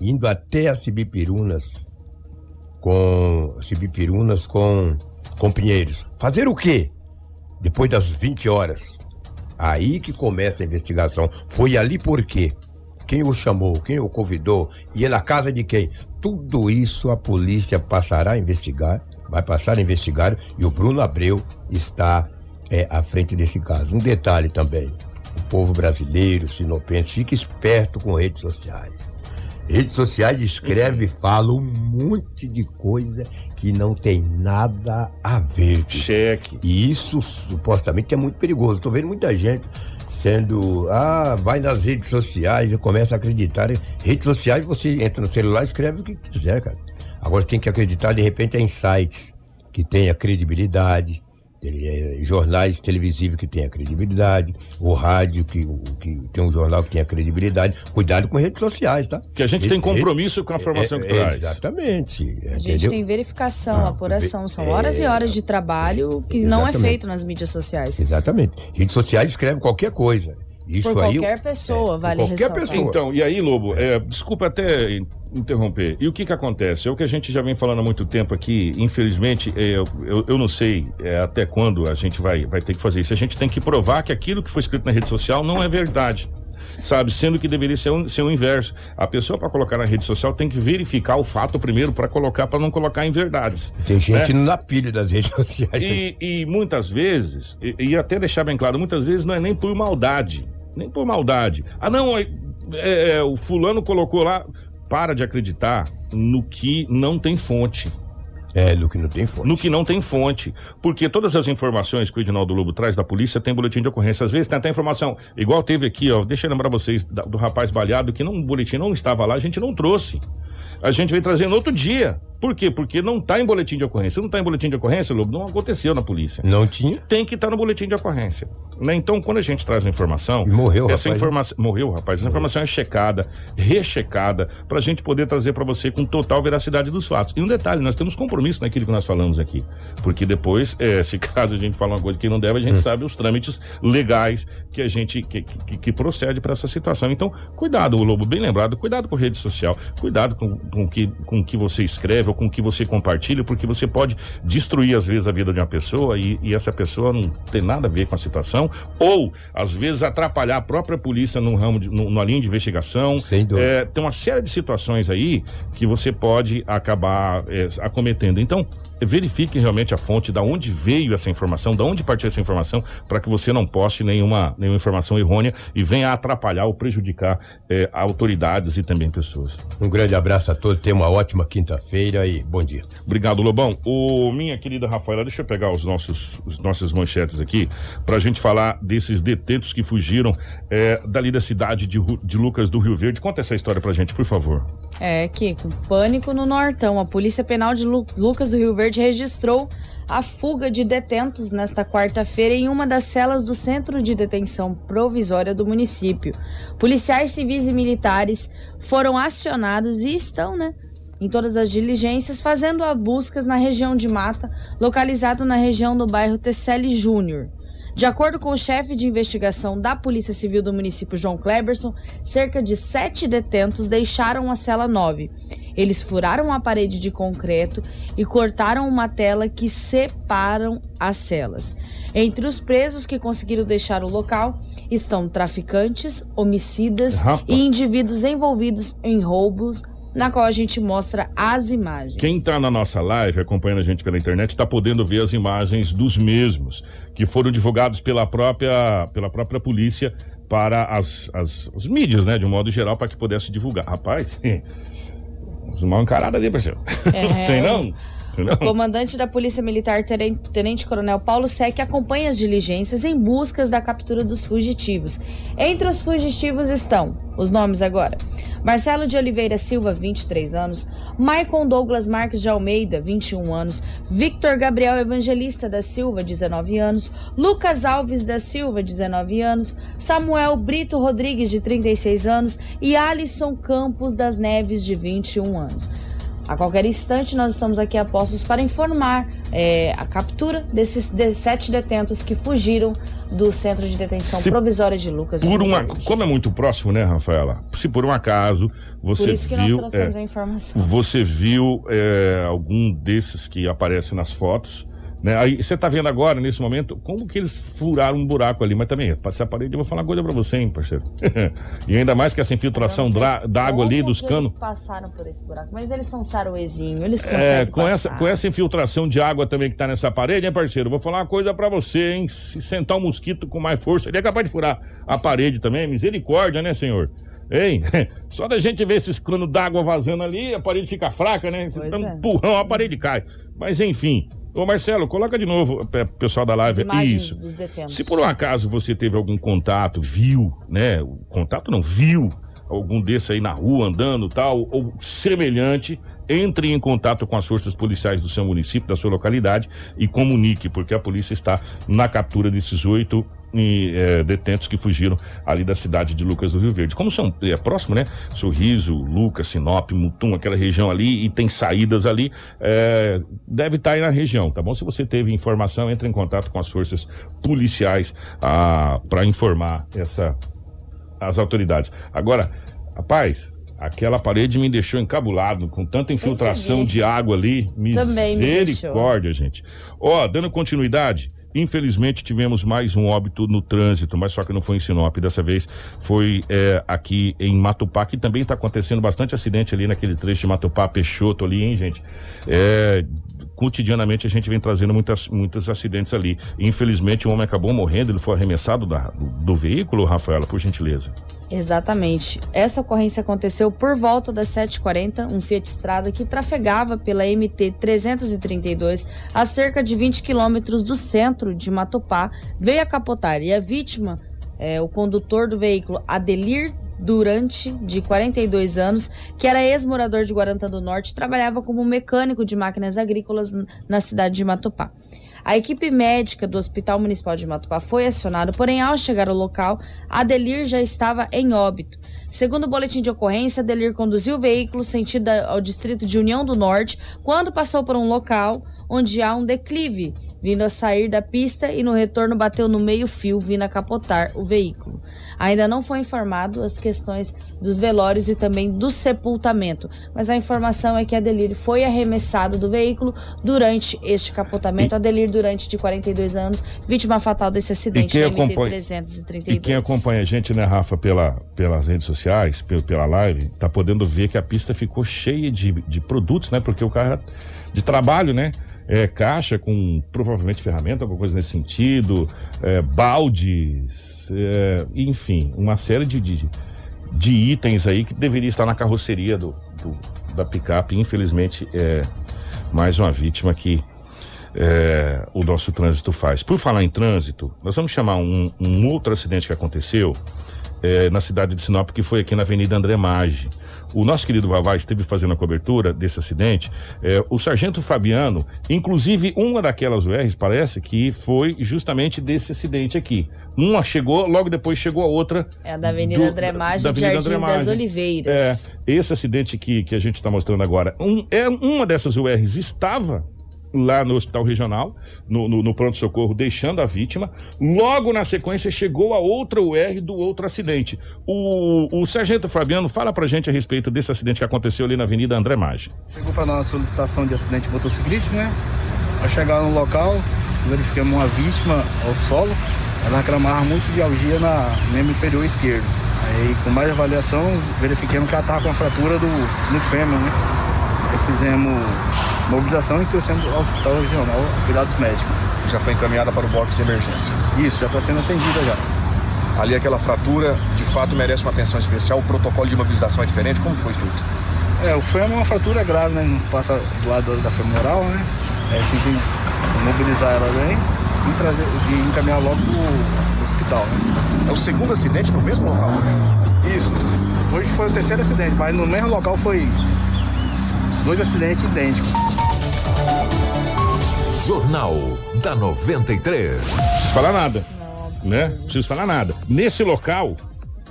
indo até as Cibipirunas, com. Cibipirunas com, com Pinheiros. Fazer o quê? Depois das 20 horas. Aí que começa a investigação. Foi ali por quê? Quem o chamou? Quem o convidou? Ia na casa de quem? Tudo isso a polícia passará a investigar, vai passar a investigar e o Bruno Abreu está é, à frente desse caso. Um detalhe também: o povo brasileiro, sinopense, fica esperto com redes sociais. Redes sociais escreve e fala um monte de coisa que não tem nada a ver. Cheque. E isso supostamente é muito perigoso. Estou vendo muita gente sendo. Ah, vai nas redes sociais e começa a acreditar. Redes sociais, você entra no celular e escreve o que quiser, cara. Agora você tem que acreditar, de repente, em sites que tenha credibilidade, eh, jornais televisivos que tenha credibilidade, o rádio que, que tem um jornal que tenha credibilidade. Cuidado com redes sociais, tá? Que a gente tem compromisso com a informação que traz. Exatamente. A gente entendeu? tem verificação, Ah, apuração. São é, horas e horas de trabalho que não é exatamente. feito nas mídias sociais. Exatamente. Redes sociais escrevem qualquer coisa. Isso Por aí. qualquer pessoa, vale qualquer ressaltar. pessoa. Então, e aí, Lobo, é, desculpa até in- interromper. E o que que acontece? É o que a gente já vem falando há muito tempo aqui. Infelizmente, é, eu, eu, eu não sei é, até quando a gente vai, vai ter que fazer isso. A gente tem que provar que aquilo que foi escrito na rede social não é verdade. Sabe, sendo que deveria ser, um, ser o inverso. A pessoa para colocar na rede social tem que verificar o fato primeiro para colocar, para não colocar em verdades. Tem gente né? na pilha das redes (laughs) sociais. E, e muitas vezes, e, e até deixar bem claro, muitas vezes não é nem por maldade. Nem por maldade. Ah, não, é, é, é, o fulano colocou lá. Para de acreditar no que não tem fonte. É, no que não tem fonte. No que não tem fonte. Porque todas as informações que o Edinaldo Lobo traz da polícia tem boletim de ocorrência. Às vezes tem até informação, igual teve aqui, ó. Deixa eu lembrar vocês do rapaz baleado, que não, o boletim não estava lá, a gente não trouxe. A gente veio trazendo outro dia. Por quê? Porque não está em boletim de ocorrência. Se não está em boletim de ocorrência, Lobo, não aconteceu na polícia. Não tinha? Tem que estar no boletim de ocorrência. Né? Então, quando a gente traz uma informação. E morreu essa rapaz, né? informação Morreu, rapaz. Essa informação é checada, rechecada, para a gente poder trazer para você com total veracidade dos fatos. E um detalhe, nós temos compromisso naquilo que nós falamos aqui. Porque depois, eh, se caso a gente falar uma coisa que não deve, a gente Hum. sabe os trâmites legais que a gente que, que, que procede para essa situação. Então, cuidado, o Lobo, bem lembrado, cuidado com rede social, cuidado com, com que com o que você escreve ou com o que você compartilha, porque você pode destruir às vezes a vida de uma pessoa e, e essa pessoa não tem nada a ver com a situação, ou às vezes atrapalhar a própria polícia num ramo, de, num- numa linha de investigação. Sem dúvida. É, tem uma série de situações aí que você pode acabar é, acometendo. Então, verifique realmente a fonte, da onde veio essa informação, da onde partiu essa informação, para que você não poste nenhuma, nenhuma informação errônea e venha atrapalhar ou prejudicar é, autoridades e também pessoas. Um grande abraço a todos, tenha uma ótima quinta-feira e bom dia. Obrigado, Lobão. Ô, minha querida Rafaela, deixa eu pegar os nossos, os nossas manchetes aqui pra gente falar desses detentos que fugiram é, dali da cidade de, de Lucas do Rio Verde. Conta essa história pra gente, por favor. É, Kiko, pânico no Nortão. A Polícia Penal de Lu- Lucas do Rio Verde registrou a fuga de detentos nesta quarta-feira em uma das celas do Centro de Detenção Provisória do município. Policiais civis e militares foram acionados e estão, né? Em todas as diligências, fazendo a buscas na região de Mata, localizado na região do bairro Tesselli Júnior. De acordo com o chefe de investigação da Polícia Civil do município, João Kleberson, cerca de sete detentos deixaram a cela 9. Eles furaram a parede de concreto e cortaram uma tela que separam as celas. Entre os presos que conseguiram deixar o local estão traficantes, homicidas Rapaz. e indivíduos envolvidos em roubos, na qual a gente mostra as imagens. Quem tá na nossa live, acompanhando a gente pela internet, tá podendo ver as imagens dos mesmos, que foram divulgados pela própria, pela própria polícia para as, as, as mídias, né, de um modo geral, para que pudesse divulgar. Rapaz, (laughs) os mal encarados ali, parceiro. É. Não tem não? Comandante da Polícia Militar, Tenen- Tenente Coronel Paulo Sec, acompanha as diligências em buscas da captura dos fugitivos. Entre os fugitivos estão os nomes agora: Marcelo de Oliveira Silva, 23 anos, Maicon Douglas Marques de Almeida, 21 anos, Victor Gabriel Evangelista da Silva, 19 anos, Lucas Alves da Silva, 19 anos, Samuel Brito Rodrigues, de 36 anos. E Alisson Campos das Neves, de 21 anos. A qualquer instante, nós estamos aqui a postos para informar é, a captura desses de- sete detentos que fugiram do Centro de Detenção Se Provisória de Lucas. Por uma, como é muito próximo, né, Rafaela? Se por um acaso você Por isso que nós viu, trouxemos é, a informação. você viu é, algum desses que aparece nas fotos, né? Aí você tá vendo agora, nesse momento, como que eles furaram um buraco ali, mas também, passar a parede, eu vou falar uma coisa pra você, hein, parceiro. (laughs) e ainda mais que essa infiltração d'água ali dos canos. Eles passaram por esse buraco, mas eles são saroezinho, eles conseguem É, com passar. essa, com essa infiltração de água também que tá nessa parede, hein, parceiro? Vou falar uma coisa pra você, hein? Se sentar um mosquito com mais força, ele é capaz de furar a parede também. Misericórdia, né, senhor? Hein? (laughs) Só da gente ver esses canos d'água vazando ali, a parede fica fraca, né? Você dá um é. empurrão, a parede cai. Mas enfim. Ô Marcelo, coloca de novo, pe- pessoal da live. Isso. Se por um acaso você teve algum contato, viu, né? O contato não viu algum desse aí na rua andando tal, ou semelhante, entre em contato com as forças policiais do seu município, da sua localidade e comunique, porque a polícia está na captura desses oito e, eh, detentos que fugiram ali da cidade de Lucas do Rio Verde. Como são é próximo, né? Sorriso, Lucas, Sinop, Mutum, aquela região ali e tem saídas ali, eh, deve estar aí na região, tá bom? Se você teve informação, entre em contato com as forças policiais para informar essa as autoridades. Agora, rapaz, aquela parede me deixou encabulado com tanta infiltração de água ali. Misericórdia, gente. Ó, dando continuidade. Infelizmente tivemos mais um óbito no trânsito, mas só que não foi em Sinop. Dessa vez foi é, aqui em Matupá, que também está acontecendo bastante acidente ali naquele trecho de Matupá, Peixoto ali, hein, gente? É, cotidianamente a gente vem trazendo muitas, muitos acidentes ali. Infelizmente, um homem acabou morrendo, ele foi arremessado da- do, do veículo, Rafaela, por gentileza. Exatamente. Essa ocorrência aconteceu por volta das 7h40. Um Fiat Strada que trafegava pela MT 332 a cerca de 20 quilômetros do centro de Matopá veio a capotar e a vítima, é, o condutor do veículo Adelir Durante, de 42 anos, que era ex-morador de Guarantã do Norte, trabalhava como mecânico de máquinas agrícolas na cidade de Matopá. A equipe médica do Hospital Municipal de Matupá foi acionada, porém, ao chegar ao local, Adelir já estava em óbito. Segundo o boletim de ocorrência, Adelir conduziu o veículo sentido ao distrito de União do Norte quando passou por um local onde há um declive, vindo a sair da pista e no retorno bateu no meio-fio, vindo a capotar o veículo. Ainda não foi informado as questões dos velórios e também do sepultamento, mas a informação é que Adelir foi arremessado do veículo durante este capotamento. Adelir Durante, de 42 anos, vítima fatal desse acidente quem da MT acompanha- 332. E quem acompanha a gente, né, Rafa, pela, pelas redes sociais, pelo, pela live, tá podendo ver que a pista ficou cheia de, de produtos, né? Porque o carro de trabalho, né? É, caixa com provavelmente ferramenta, alguma coisa nesse sentido, é, baldes, é, enfim, uma série de, de, de itens aí que deveria estar na carroceria do, do- da picape. Infelizmente, é mais uma vítima que é, o nosso trânsito faz. Por falar em trânsito, nós vamos chamar um, um outro acidente que aconteceu é, na cidade de Sinop, que foi aqui na Avenida André Maggi. O nosso querido Vavá esteve fazendo a cobertura desse acidente. É, o sargento Fabiano, inclusive uma daquelas URs, parece que foi justamente desse acidente aqui. Uma chegou, logo depois chegou a outra. É a da Avenida do- André Maggi, da Avenida Jardim André das. Oliveiras. É, esse acidente que, que a gente está mostrando agora, um, é, uma dessas URs estava lá no hospital regional, no, no, no pronto-socorro, deixando a vítima. Logo na sequência chegou a outra UR do outro acidente. O, o sargento Fabiano fala pra gente a respeito desse acidente que aconteceu ali na Avenida André Maggi. Chegou para nós a solicitação de acidente motociclístico, né? Ao chegar no local, verificamos uma vítima ao solo. Ela reclamava muito de algia na membro inferior esquerdo. Aí, com mais avaliação, verificamos que ela estava com a fratura do, no fêmur, né? Fizemos mobilização e trouxemos ao hospital regional cuidados médicos. Já foi encaminhada para o box de emergência. Isso, já está sendo atendida já. Ali aquela fratura, de fato, merece uma atenção especial. O protocolo de imobilização é diferente. Como foi feito? É, o fêmur é uma fratura grave, né? Não passa do lado da femoral, né? Aí a gente tem que mobilizar ela bem e, trazer, e encaminhar logo pro, pro hospital, né? É o segundo acidente no mesmo local. Isso. Hoje foi o terceiro acidente, mas no mesmo local foi dois acidentes idênticos. Jornal da 93. Falar nada. Né? Não preciso falar nada. Nesse local,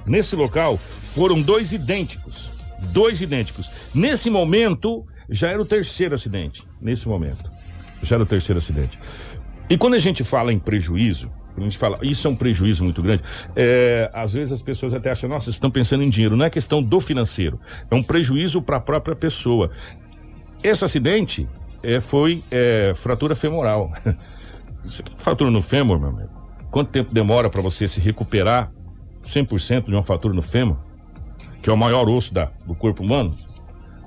nesse local, foram dois idênticos. Dois idênticos. Nesse momento, já era o terceiro acidente. Nesse momento. Já era o terceiro acidente. E quando a gente fala em prejuízo, quando a gente fala, isso é um prejuízo muito grande, é, às vezes as pessoas até acham, nossa, estão pensando em dinheiro. Não é questão do financeiro, é um prejuízo para a própria pessoa. Esse acidente é, foi é, fratura femoral. (laughs) Fratura no fêmur, meu amigo. Quanto tempo demora para você se recuperar 100% de uma fratura no fêmur? Que é o maior osso da, do corpo humano?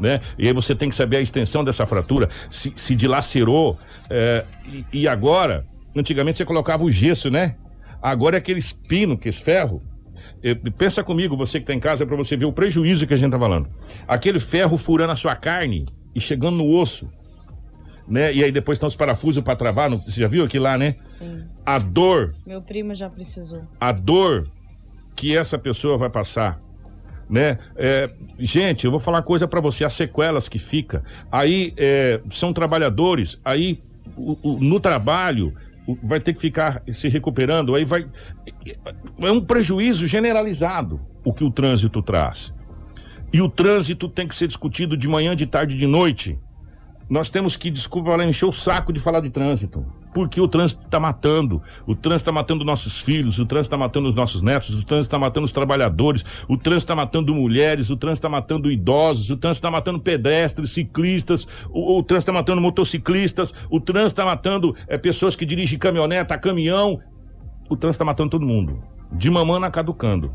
Né? E aí você tem que saber a extensão dessa fratura, se, se dilacerou. é, e, e agora, antigamente você colocava o gesso, né? Agora é aquele espino, que é esse ferro. É, pensa comigo, você que tá em casa, para você ver o prejuízo que a gente tá falando. Aquele ferro furando a sua carne e chegando no osso. Né? E aí depois estão os parafusos para travar. você já viu aqui lá, né? Sim. A dor Meu primo já precisou. a dor que essa pessoa vai passar, né? É, gente, eu vou falar uma coisa pra você, as sequelas que fica. Aí é, são trabalhadores, aí o- o- no trabalho vai ter que ficar se recuperando, aí vai é um prejuízo generalizado o que o trânsito traz. E o trânsito tem que ser discutido de manhã, de tarde, de noite. Nós temos que, desculpa, ela encher o saco de falar de trânsito. Porque o trânsito está matando. O trânsito está matando nossos filhos, o trânsito está matando os nossos netos, o trânsito está matando os trabalhadores, o trânsito está matando mulheres, o trânsito está matando idosos, o trânsito está matando pedestres, ciclistas, o, o trânsito está matando motociclistas, o trânsito está matando é, pessoas que dirigem caminhoneta, caminhão. O trânsito está matando todo mundo. De mamana caducando.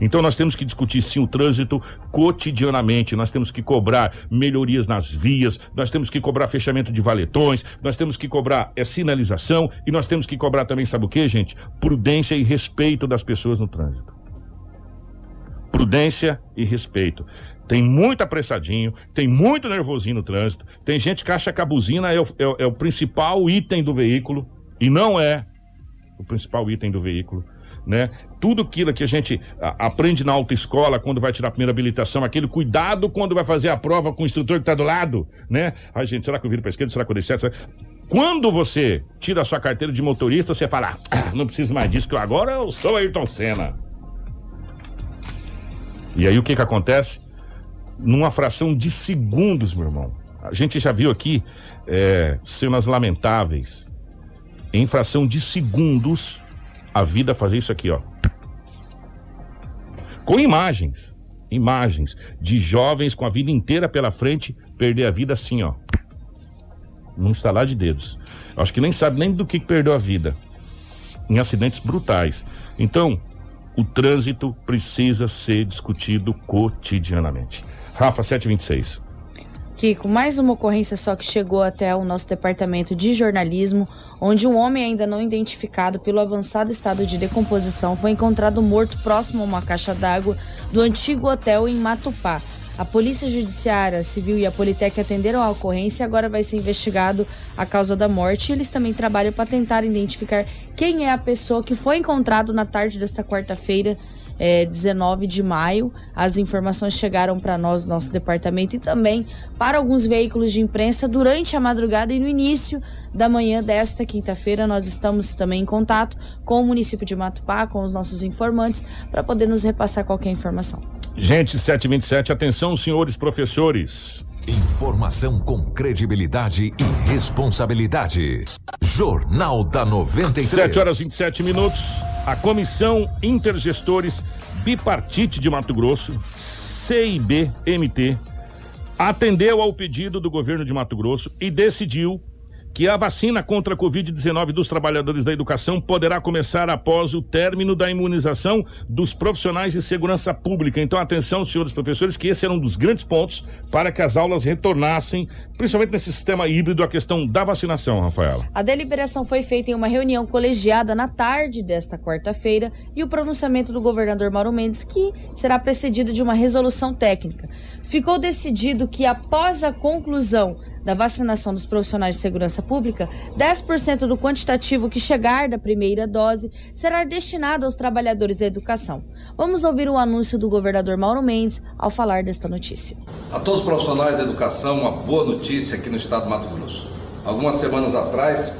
Então nós temos que discutir sim o trânsito cotidianamente, nós temos que cobrar melhorias nas vias, nós temos que cobrar fechamento de valetões, nós temos que cobrar é, sinalização e nós temos que cobrar também, sabe o que, gente? Prudência e respeito das pessoas no trânsito. Prudência e respeito. Tem muito apressadinho, tem muito nervosinho no trânsito, tem gente que acha que a buzina é o, é, é o principal item do veículo e não é o principal item do veículo né? Tudo aquilo que a gente aprende na autoescola quando vai tirar a primeira habilitação, aquele cuidado quando vai fazer a prova com o instrutor que está do lado, né? Ai, gente, será que eu viro para esquerda? Será que eu dei certo? Quando você tira a sua carteira de motorista, você fala: ah, não preciso mais disso, que agora eu sou Ayrton Senna. E aí o que que acontece? Numa fração de segundos, meu irmão. A gente já viu aqui é, cenas lamentáveis. Em fração de segundos, a vida fazer isso aqui, ó. Com imagens, imagens de jovens com a vida inteira pela frente perder a vida assim, ó. Num estalar de dedos. Acho que nem sabe nem do que perdeu a vida. Em acidentes brutais. Então, o trânsito precisa ser discutido cotidianamente. Rafa 726. Kiko, mais uma ocorrência só que chegou até o nosso departamento de jornalismo, onde um homem ainda não identificado pelo avançado estado de decomposição foi encontrado morto próximo a uma caixa d'água do antigo hotel em Matupá. A Polícia Judiciária Civil e a Politec atenderam a ocorrência e agora vai ser investigado a causa da morte. Eles também trabalham para tentar identificar quem é a pessoa que foi encontrado na tarde desta quarta-feira é, 19 de maio. As informações chegaram para nós, nosso departamento, e também para alguns veículos de imprensa durante a madrugada e no início da manhã desta quinta-feira. Nós estamos também em contato com o município de Matupá, com os nossos informantes, para poder nos repassar qualquer informação. Gente, 727, atenção, senhores professores. Informação com credibilidade e responsabilidade. Jornal da 93. 7 horas e 27 minutos. A Comissão Intergestores Bipartite de Mato Grosso, CIB-MT, atendeu ao pedido do governo de Mato Grosso e decidiu que a vacina contra a Covid-19 dos trabalhadores da educação poderá começar após o término da imunização dos profissionais de segurança pública. Então, atenção, senhores professores, que esse era um dos grandes pontos para que as aulas retornassem, principalmente nesse sistema híbrido, a questão da vacinação, Rafaela. A deliberação foi feita em uma reunião colegiada na tarde desta quarta-feira e o pronunciamento do governador Mauro Mendes, que será precedido de uma resolução técnica. Ficou decidido que, após a conclusão da vacinação dos profissionais de segurança pública, 10% do quantitativo que chegar da primeira dose será destinado aos trabalhadores da educação. Vamos ouvir o anúncio do governador Mauro Mendes ao falar desta notícia. A todos os profissionais da educação, uma boa notícia aqui no estado do Mato Grosso. Algumas semanas atrás,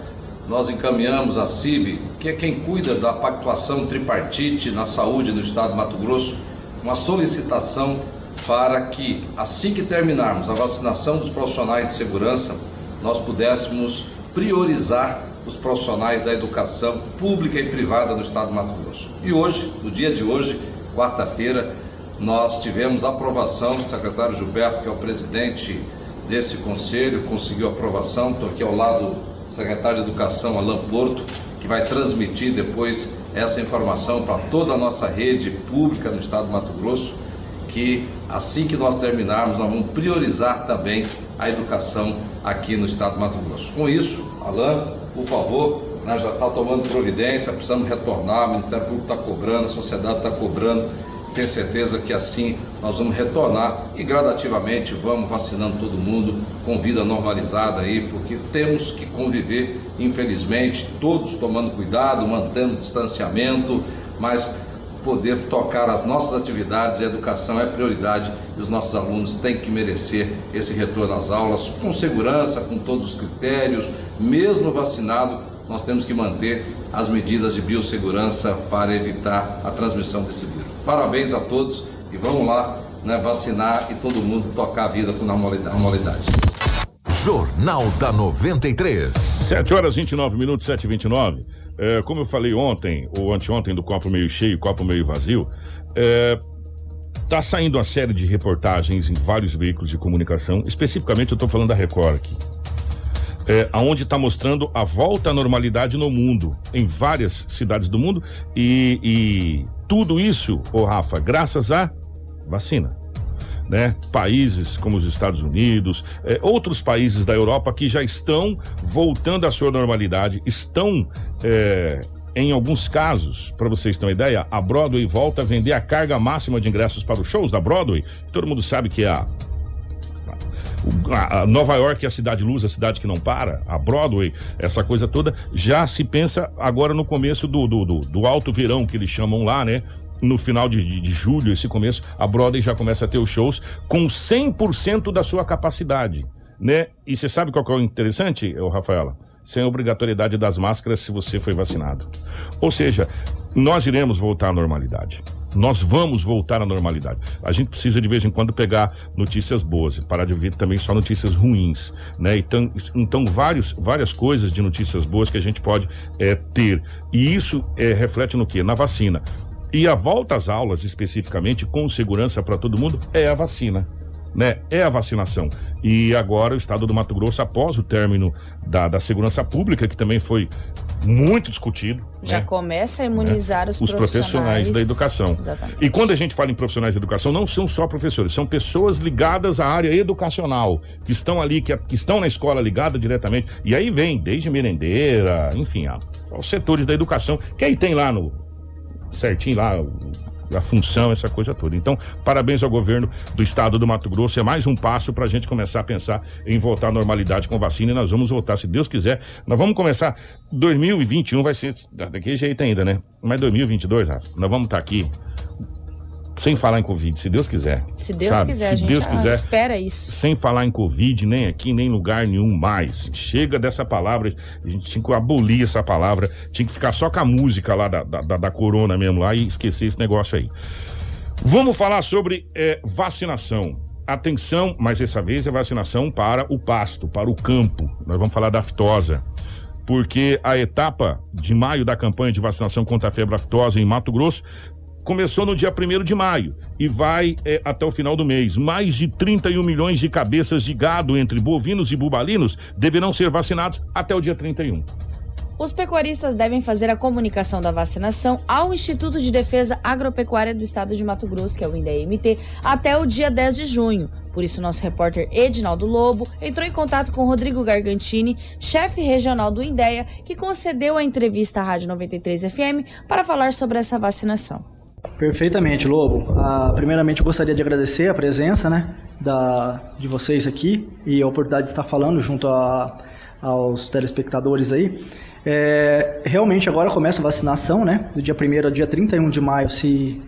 nós encaminhamos a CIB, que é quem cuida da pactuação tripartite na saúde no estado do Mato Grosso, uma solicitação para que, assim que terminarmos a vacinação dos profissionais de segurança, nós pudéssemos priorizar os profissionais da educação pública e privada do Estado do Mato Grosso. E hoje, no dia de hoje, quarta-feira, nós tivemos aprovação do secretário Gilberto, que é o presidente desse conselho, conseguiu aprovação. Estou aqui ao lado do secretário de Educação, Alain Porto, que vai transmitir depois essa informação para toda a nossa rede pública no Estado do Mato Grosso que assim que nós terminarmos, nós vamos priorizar também a educação aqui no estado do Mato Grosso. Com isso, Alain, por favor, né, já está tomando providência, precisamos retornar, o Ministério Público está cobrando, a sociedade está cobrando. Tenho certeza que assim nós vamos retornar e gradativamente vamos vacinando todo mundo com vida normalizada aí, porque temos que conviver, infelizmente, todos tomando cuidado, mantendo distanciamento, mas poder tocar as nossas atividades e a educação é prioridade e os nossos alunos têm que merecer esse retorno às aulas com segurança, com todos os critérios, mesmo vacinado, nós temos que manter as medidas de biossegurança para evitar a transmissão desse vírus. Parabéns a todos e vamos lá né, vacinar e todo mundo tocar a vida com normalidade. Jornal da 93. 7 horas 29 minutos, 7 e 29 é, Como eu falei ontem, ou anteontem, do copo meio cheio, copo meio vazio, é, tá saindo uma série de reportagens em vários veículos de comunicação. Especificamente, eu tô falando da Record aqui. É, aonde está mostrando a volta à normalidade no mundo, em várias cidades do mundo, e, e tudo isso, ô Rafa, graças à vacina né? Países como os Estados Unidos, eh, outros países da Europa que já estão voltando à sua normalidade, estão eh, em alguns casos, para vocês terem uma ideia, a Broadway volta a vender a carga máxima de ingressos para os shows da Broadway. Todo mundo sabe que é a a Nova York é a cidade luz, a cidade que não para, a Broadway, essa coisa toda, já se pensa agora no começo do, do, do, do alto verão que eles chamam lá, né? No final de, de, de, julho, esse começo, a Broadway já começa a ter os shows com 100% da sua capacidade, né? E você sabe qual que é o interessante, Rafaela? Sem obrigatoriedade das máscaras se você foi vacinado. Ou seja, nós iremos voltar à normalidade. Nós vamos voltar à normalidade. A gente precisa de vez em quando pegar notícias boas, parar de ver também só notícias ruins, né? Então, então vários, várias coisas de notícias boas que a gente pode é, ter. E isso é, reflete no que? Na vacina. E a volta às aulas, especificamente, com segurança para todo mundo, é a vacina. Né? É a vacinação. E agora o estado do Mato Grosso, após o término da, da segurança pública, que também foi muito discutido. Já né? começa a imunizar né? os, os profissionais. profissionais da educação. Exatamente. E quando a gente fala em profissionais da educação, não são só professores, são pessoas ligadas à área educacional, que estão ali, que, que estão na escola ligada diretamente. E aí vem, desde merendeira, enfim, aos setores da educação, que aí tem lá no certinho lá a função, essa coisa toda. Então, parabéns ao governo do estado do Mato Grosso. É mais um passo para a gente começar a pensar em voltar à normalidade com vacina e nós vamos voltar, se Deus quiser. Nós vamos começar. 2021 vai ser daquele jeito ainda, né? Mas 2022, Rafa, nós vamos estar tá aqui sem falar em Covid, se Deus quiser. Se Deus sabe? quiser, se gente Deus quiser, espera isso. Sem falar em Covid, nem aqui, nem em lugar nenhum mais. Chega dessa palavra, a gente tinha que abolir essa palavra, tinha que ficar só com a música lá da, da, da corona mesmo lá e esquecer esse negócio aí. Vamos falar sobre é, vacinação. Atenção, mas dessa vez é vacinação para o pasto, para o campo. Nós vamos falar da aftosa porque a etapa de maio da campanha de vacinação contra a febre aftosa em Mato Grosso começou no dia 1 de maio e vai é, até o final do mês. Mais de 31 milhões de cabeças de gado entre bovinos e bubalinos deverão ser vacinados até o dia 31. Os pecuaristas devem fazer a comunicação da vacinação ao Instituto de Defesa Agropecuária do Estado de Mato Grosso, que é o INDEMT, até o dia 10 de junho. Por isso, nosso repórter Edinaldo Lobo entrou em contato com Rodrigo Gargantini, chefe regional do INDEA, que concedeu a entrevista à Rádio 93 FM para falar sobre essa vacinação. Perfeitamente, Lobo. Ah, primeiramente, eu gostaria de agradecer a presença né, da, de vocês aqui e a oportunidade de estar falando junto a, aos telespectadores aí. É, realmente, agora começa a vacinação, né? Do dia 1 ao dia 31 de maio se,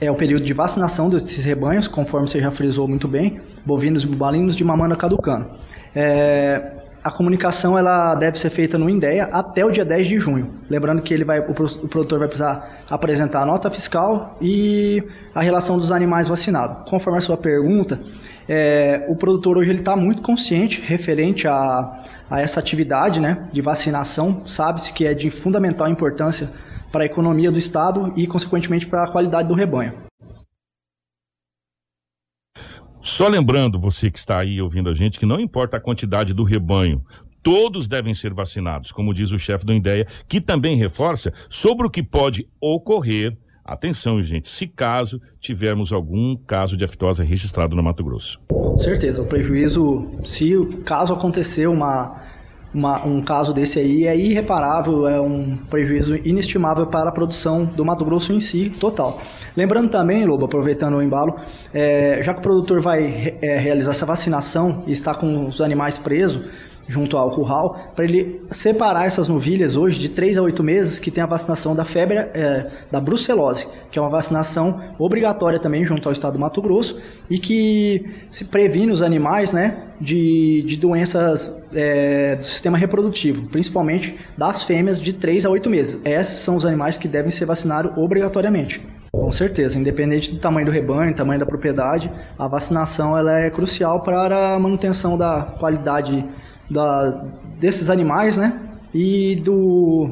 é o período de vacinação desses rebanhos, conforme você já frisou muito bem, bovinos e bubalinos de mamana caducano. É, a comunicação ela deve ser feita no INDEA até o dia 10 de junho. Lembrando que ele vai, o produtor vai precisar apresentar a nota fiscal e a relação dos animais vacinados. Conforme a sua pergunta, é, o produtor hoje está muito consciente referente a, a essa atividade né, de vacinação. Sabe-se que é de fundamental importância para a economia do Estado e, consequentemente, para a qualidade do rebanho. Só lembrando você que está aí ouvindo a gente que não importa a quantidade do rebanho, todos devem ser vacinados, como diz o chefe do INDEA, que também reforça sobre o que pode ocorrer. Atenção, gente, se caso tivermos algum caso de aftosa registrado no Mato Grosso. Com certeza, o prejuízo, se caso acontecer uma uma, um caso desse aí é irreparável, é um prejuízo inestimável para a produção do Mato Grosso em si, total. Lembrando também, Lobo, aproveitando o embalo, é, já que o produtor vai é, realizar essa vacinação e está com os animais presos, junto ao curral, para ele separar essas novilhas hoje de 3 a 8 meses que tem a vacinação da febre é, da brucelose, que é uma vacinação obrigatória também junto ao estado do Mato Grosso e que se previne os animais né, de, de doenças é, do sistema reprodutivo, principalmente das fêmeas de 3 a 8 meses. Esses são os animais que devem ser vacinados obrigatoriamente. Com certeza, independente do tamanho do rebanho, tamanho da propriedade, a vacinação ela é crucial para a manutenção da qualidade da, desses animais, né? E, do,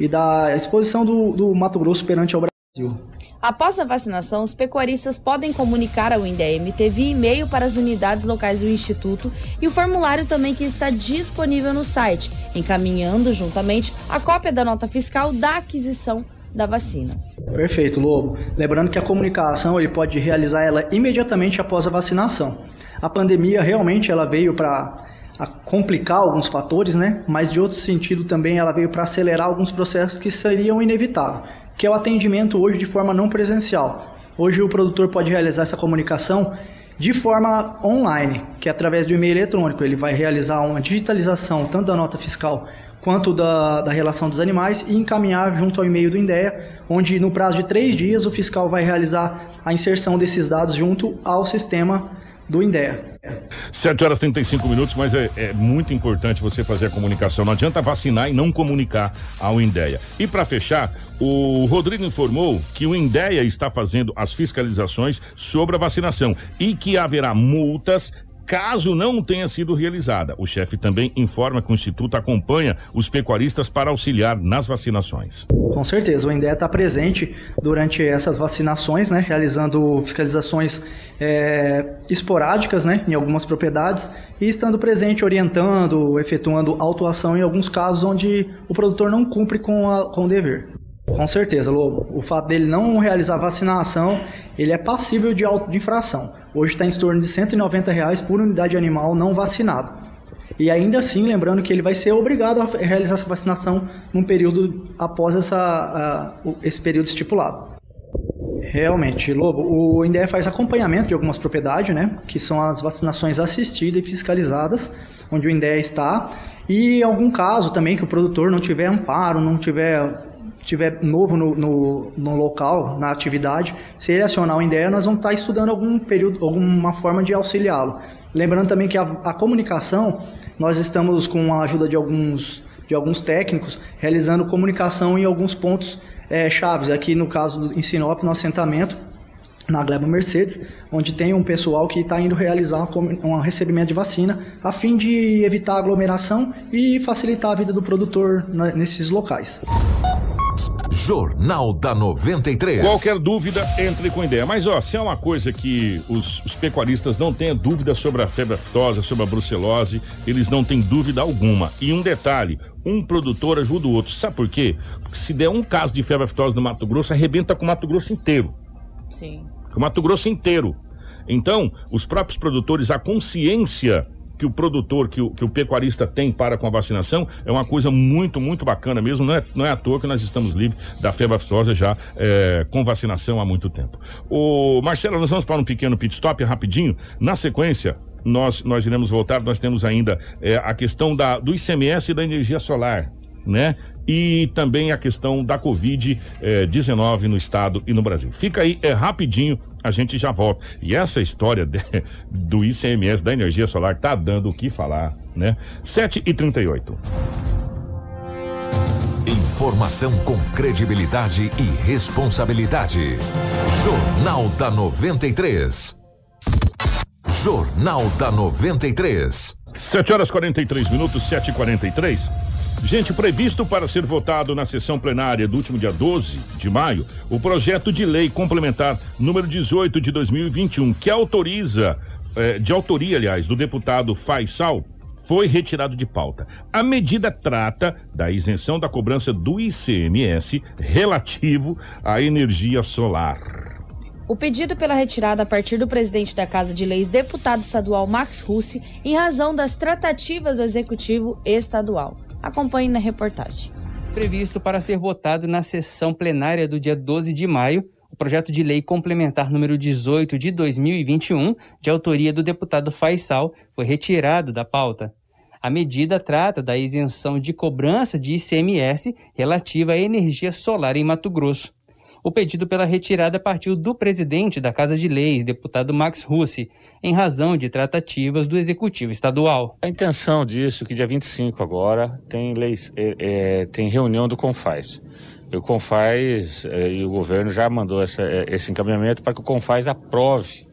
e da exposição do, do Mato Grosso perante ao Brasil. Após a vacinação, os pecuaristas podem comunicar ao INDEMT via e-mail para as unidades locais do Instituto e o formulário também que está disponível no site, encaminhando juntamente a cópia da nota fiscal da aquisição da vacina. Perfeito, Lobo. Lembrando que a comunicação ele pode realizar ela imediatamente após a vacinação. A pandemia realmente ela veio para complicar alguns fatores, né? Mas de outro sentido também ela veio para acelerar alguns processos que seriam inevitáveis, que é o atendimento hoje de forma não presencial. Hoje o produtor pode realizar essa comunicação de forma online, que é através do e-mail eletrônico. Ele vai realizar uma digitalização tanto da nota fiscal quanto da, da relação dos animais e encaminhar junto ao e-mail do INDEA, onde no prazo de três dias o fiscal vai realizar a inserção desses dados junto ao sistema do INDEA. 7 horas e 35 minutos, mas é, é, muito importante você fazer a comunicação. Não adianta vacinar e não comunicar ao INDEA. E para fechar, o Rodrigo informou que o INDEA está fazendo as fiscalizações sobre a vacinação e que haverá multas caso não tenha sido realizada. O chefe também informa que o Instituto acompanha os pecuaristas para auxiliar nas vacinações. Com certeza, o INDE está presente durante essas vacinações, né, realizando fiscalizações é, esporádicas né, em algumas propriedades e estando presente orientando, efetuando autuação em alguns casos onde o produtor não cumpre com, a, com o dever. Com certeza, Lobo. O fato dele não realizar vacinação, ele é passível de auto de infração. Hoje está em torno de 190 reais por unidade animal não vacinado. E ainda assim, lembrando que ele vai ser obrigado a realizar essa vacinação num período após essa, esse período estipulado. Realmente, Lobo, o INDE faz acompanhamento de algumas propriedades, né? Que são as vacinações assistidas e fiscalizadas, onde o INDE está. E em algum caso também que o produtor não tiver amparo, não tiver tiver novo no, no, no, local, na atividade, se ele acionar o INDEA, nós vamos estar estudando algum período, alguma forma de auxiliá-lo. Lembrando também que a, a, comunicação, nós estamos com a ajuda de alguns, de alguns técnicos, realizando comunicação em alguns pontos é, chaves. Aqui no caso do, em Sinop, no assentamento, na Gleba Mercedes, onde tem um pessoal que está indo realizar um recebimento de vacina, a fim de evitar aglomeração e facilitar a vida do produtor nesses locais. Jornal da 93. Qualquer dúvida, entre com ideia. Mas, ó, se é uma coisa que os, os pecuaristas não têm dúvida sobre a febre aftosa, sobre a brucelose, eles não têm dúvida alguma. E um detalhe: um produtor ajuda o outro. Sabe por quê? Porque se der um caso de febre aftosa no Mato Grosso, arrebenta com o Mato Grosso inteiro. Sim. Com o Mato Grosso inteiro. Então, os próprios produtores, a consciência que o produtor, que o, que o pecuarista tem para com a vacinação é uma coisa muito, muito bacana mesmo. Não é, não é à toa que nós estamos livres da febre aftosa já é, com vacinação há muito tempo. O Marcelo, nós vamos para um pequeno pit stop rapidinho. Na sequência, nós, nós iremos voltar. Nós temos ainda é, a questão da, do ICMS e da energia solar né? E também a questão da Covid-19 eh, no estado e no Brasil. Fica aí, é rapidinho, a gente já volta. E essa história de, (laughs) do ICMS, da energia solar, tá dando o que falar, né? 7 e 38 Informação com credibilidade e responsabilidade. Jornal da 93. Jornal da 93. 7 horas 43 minutos, 7 e 43 Gente, previsto para ser votado na sessão plenária do último dia 12 de maio, o projeto de lei complementar número 18 de 2021, que autoriza, eh, de autoria, aliás, do deputado Faisal, foi retirado de pauta. A medida trata da isenção da cobrança do ICMS relativo à energia solar. O pedido pela retirada a partir do presidente da Casa de Leis, deputado estadual Max Russi, em razão das tratativas do executivo estadual. Acompanhe na reportagem. Previsto para ser votado na sessão plenária do dia 12 de maio, o projeto de lei complementar número 18 de 2021, de autoria do deputado Faisal, foi retirado da pauta. A medida trata da isenção de cobrança de ICMS relativa à energia solar em Mato Grosso. O pedido pela retirada partiu do presidente da Casa de Leis, deputado Max Russi, em razão de tratativas do Executivo Estadual. A intenção disso é que dia 25 agora tem, leis, é, é, tem reunião do Confaz. E o Confaz eh, e o governo já mandou essa, eh, esse encaminhamento para que o Confaz aprove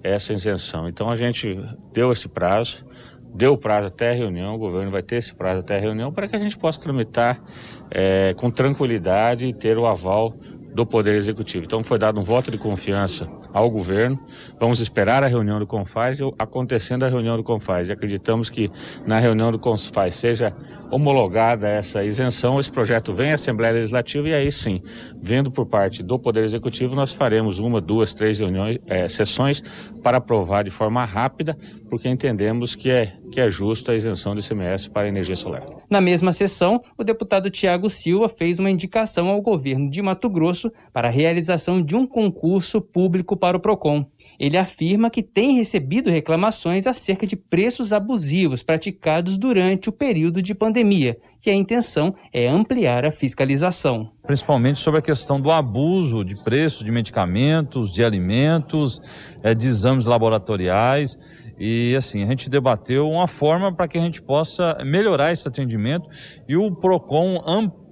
essa isenção. Então a gente deu esse prazo, deu prazo até a reunião, o governo vai ter esse prazo até a reunião para que a gente possa tramitar eh, com tranquilidade e ter o aval do Poder Executivo. Então foi dado um voto de confiança ao governo. Vamos esperar a reunião do Confaz e acontecendo a reunião do Confaz. E acreditamos que na reunião do Confaz seja homologada essa isenção, esse projeto vem à Assembleia Legislativa e aí sim, vendo por parte do Poder Executivo, nós faremos uma, duas, três reuniões, é, sessões para aprovar de forma rápida, porque entendemos que é, que é justa a isenção do ICMS para a energia solar. Na mesma sessão, o deputado Tiago Silva fez uma indicação ao governo de Mato Grosso para a realização de um concurso público para o PROCON. Ele afirma que tem recebido reclamações acerca de preços abusivos praticados durante o período de pandemia e a intenção é ampliar a fiscalização. Principalmente sobre a questão do abuso de preços de medicamentos, de alimentos, eh, de exames laboratoriais. E assim, a gente debateu uma forma para que a gente possa melhorar esse atendimento e o PROCON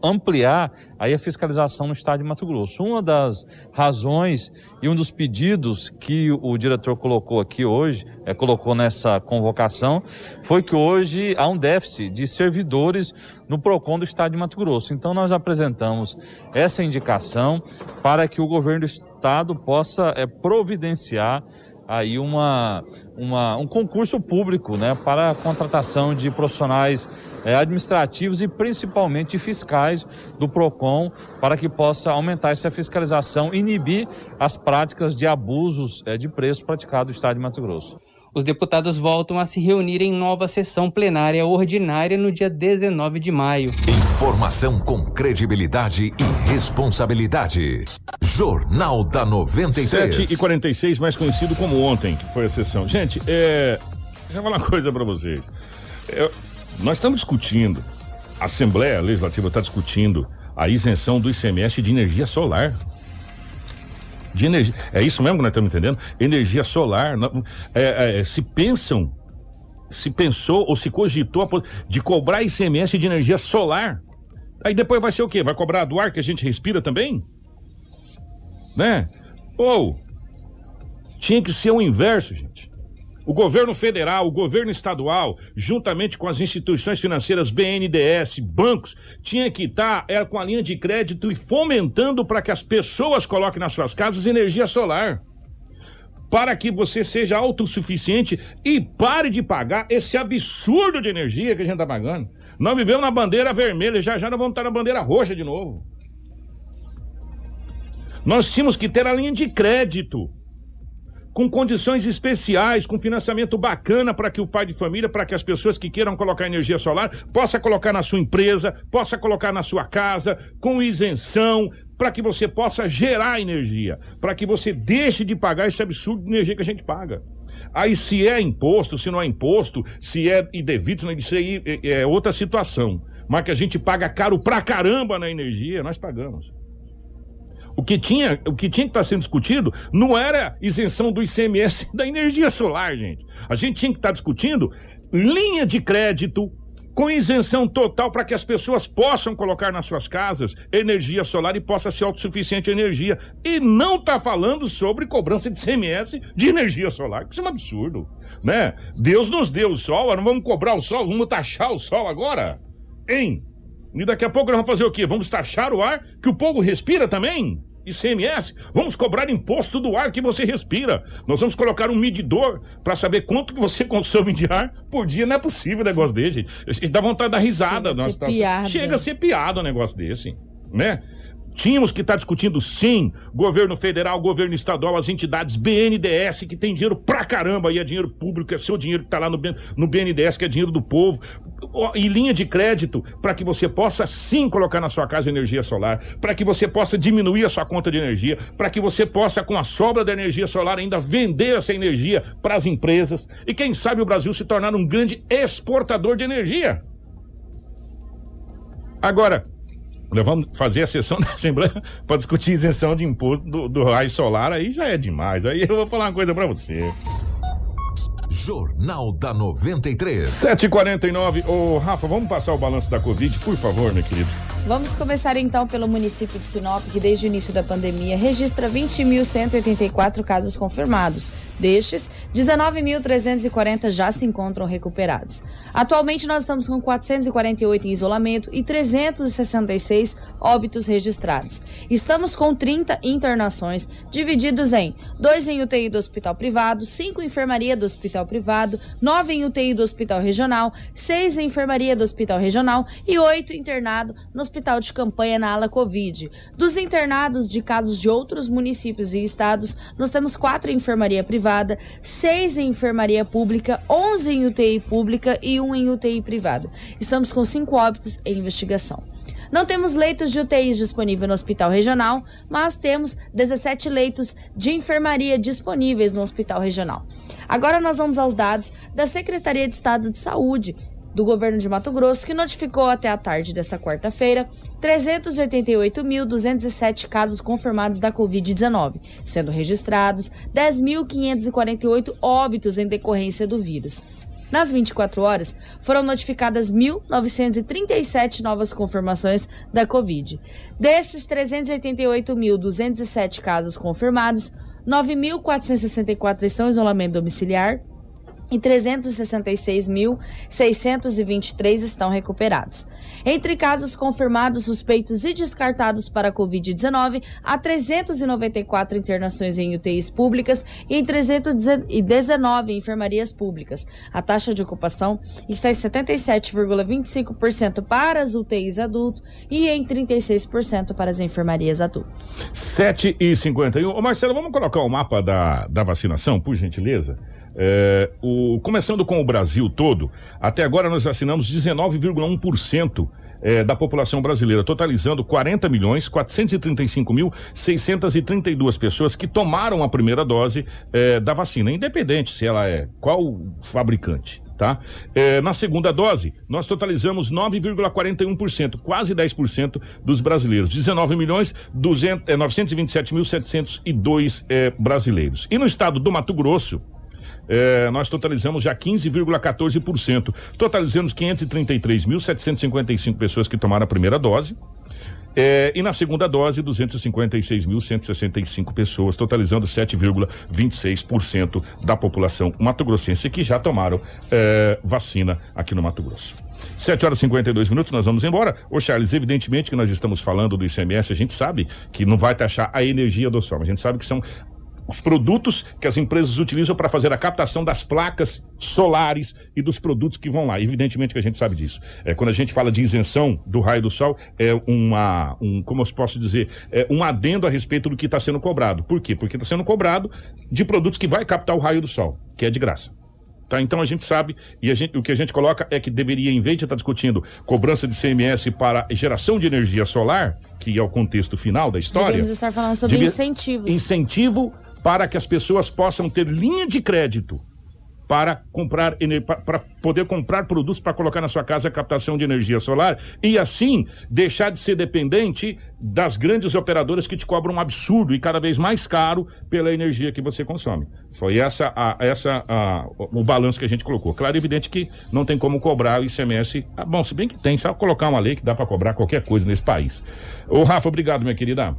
ampliar aí a fiscalização no estado de Mato Grosso. Uma das razões e um dos pedidos que o diretor colocou aqui hoje, é, colocou nessa convocação, foi que hoje há um déficit de servidores no PROCON do estado de Mato Grosso. Então nós apresentamos essa indicação para que o governo do estado possa é, providenciar aí uma, uma, um concurso público né, para a contratação de profissionais é, administrativos e principalmente fiscais do PROCON para que possa aumentar essa fiscalização, inibir as práticas de abusos é, de preço praticados no estado de Mato Grosso. Os deputados voltam a se reunir em nova sessão plenária ordinária no dia 19 de maio. Informação com credibilidade e responsabilidade. Jornal da 93. 7 e 46 mais conhecido como ontem, que foi a sessão. Gente, é. Deixa eu falar uma coisa para vocês. É, nós estamos discutindo, a Assembleia Legislativa está discutindo a isenção do ICMS de energia solar. De energia. É isso mesmo que nós estamos entendendo? Energia solar. É, é, se pensam, se pensou ou se cogitou de cobrar ICMS de energia solar. Aí depois vai ser o quê? Vai cobrar do ar que a gente respira também? Né? Ou tinha que ser o inverso, gente. O governo federal, o governo estadual, juntamente com as instituições financeiras BNDES, bancos, tinha que estar tá, com a linha de crédito e fomentando para que as pessoas coloquem nas suas casas energia solar. Para que você seja autossuficiente e pare de pagar esse absurdo de energia que a gente está pagando. Nós vivemos na bandeira vermelha, já já nós vamos estar na bandeira roxa de novo. Nós tínhamos que ter a linha de crédito com condições especiais, com financiamento bacana para que o pai de família, para que as pessoas que queiram colocar energia solar, possa colocar na sua empresa, possa colocar na sua casa, com isenção, para que você possa gerar energia, para que você deixe de pagar esse absurdo de energia que a gente paga. Aí se é imposto, se não é imposto, se é indevido, isso aí é, é outra situação. Mas que a gente paga caro pra caramba na energia, nós pagamos. O que tinha, o que tinha que estar tá sendo discutido não era isenção do ICMS (laughs) da energia solar, gente. A gente tinha que estar tá discutindo linha de crédito com isenção total para que as pessoas possam colocar nas suas casas energia solar e possa ser autossuficiente em energia. E não está falando sobre cobrança de ICMS de energia solar, que isso é um absurdo, né? Deus nos deu o sol, não vamos cobrar o sol, vamos taxar o sol agora? Hein? E daqui a pouco nós vamos fazer o quê? Vamos taxar o ar que o povo respira também? ICMS, vamos cobrar imposto do ar que você respira. Nós vamos colocar um medidor para saber quanto que você (laughs) consome de ar por dia. Não é possível um negócio desse. Dá vontade de dar risada. Chega, a ser, Chega a ser piada um negócio desse, né? Tínhamos que estar tá discutindo sim, governo federal, governo estadual, as entidades BNDES, que tem dinheiro pra caramba, e é dinheiro público, é seu dinheiro que tá lá no, no BNDES, que é dinheiro do povo, e linha de crédito para que você possa sim colocar na sua casa energia solar, para que você possa diminuir a sua conta de energia, para que você possa, com a sobra da energia solar, ainda vender essa energia para as empresas, e quem sabe o Brasil se tornar um grande exportador de energia. Agora, nós vamos fazer a sessão (laughs) da Assembleia para discutir isenção de imposto do, do raio solar, aí já é demais. Aí eu vou falar uma coisa para você. Jornal da 93. 7h49. Ô, Rafa, vamos passar o balanço da Covid, por favor, meu querido. Vamos começar então pelo município de Sinop, que desde o início da pandemia registra 20.184 casos confirmados. Destes, 19.340 já se encontram recuperados. Atualmente, nós estamos com 448 em isolamento e 366 óbitos registrados. Estamos com 30 internações, divididos em 2 em UTI do hospital privado, 5 em enfermaria do hospital privado, 9 em UTI do hospital regional, 6 em enfermaria do hospital regional e 8 internado no hospital de campanha na ala Covid. Dos internados de casos de outros municípios e estados, nós temos 4 em enfermaria privada, 6 em enfermaria pública, 11 em UTI pública e um em UTI privado. Estamos com cinco óbitos em investigação. Não temos leitos de UTIs disponíveis no hospital regional, mas temos 17 leitos de enfermaria disponíveis no hospital regional. Agora nós vamos aos dados da Secretaria de Estado de Saúde do governo de Mato Grosso, que notificou até a tarde desta quarta-feira 388.207 casos confirmados da Covid-19, sendo registrados 10.548 óbitos em decorrência do vírus. Nas 24 horas, foram notificadas 1.937 novas confirmações da Covid. Desses 388.207 casos confirmados, 9.464 estão em isolamento domiciliar e 366.623 estão recuperados. Entre casos confirmados, suspeitos e descartados para a Covid-19, há 394 internações em UTIs públicas e em 319 em enfermarias públicas. A taxa de ocupação está em 77,25% para as UTIs adulto e em 36% para as enfermarias adulto. 7 e 51 Ô Marcelo, vamos colocar o mapa da, da vacinação, por gentileza? É, o, começando com o Brasil todo, até agora nós vacinamos 19,1% é, da população brasileira, totalizando 40 milhões 435 mil 632 pessoas que tomaram a primeira dose é, da vacina, independente se ela é qual fabricante. Tá? É, na segunda dose, nós totalizamos 9,41%, quase 10% dos brasileiros. 19 milhões 200, é, 927 mil 702 é, brasileiros. E no estado do Mato Grosso, é, nós totalizamos já 15,14%. Totalizamos 533.755 pessoas que tomaram a primeira dose. É, e na segunda dose, 256.165 pessoas, totalizando 7,26% da população mato-grossense que já tomaram é, vacina aqui no Mato Grosso. 7 horas e 52 minutos, nós vamos embora. Ô Charles, evidentemente que nós estamos falando do ICMS, a gente sabe que não vai taxar a energia do sol, a gente sabe que são os produtos que as empresas utilizam para fazer a captação das placas solares e dos produtos que vão lá. Evidentemente que a gente sabe disso. É, quando a gente fala de isenção do raio do sol, é uma, um, como eu posso dizer, é um adendo a respeito do que está sendo cobrado. Por quê? Porque está sendo cobrado de produtos que vai captar o raio do sol, que é de graça. Tá, então a gente sabe e a gente, o que a gente coloca é que deveria, em vez de estar tá discutindo cobrança de CMS para geração de energia solar, que é o contexto final da história. Devemos estar falando sobre devia, incentivos. Incentivo para que as pessoas possam ter linha de crédito para comprar para poder comprar produtos para colocar na sua casa a captação de energia solar e assim deixar de ser dependente das grandes operadoras que te cobram um absurdo e cada vez mais caro pela energia que você consome. Foi essa a, essa a, o balanço que a gente colocou. Claro, evidente que não tem como cobrar o ICMS. Ah, bom, se bem que tem, só colocar uma lei que dá para cobrar qualquer coisa nesse país. Ô Rafa, obrigado, minha querida.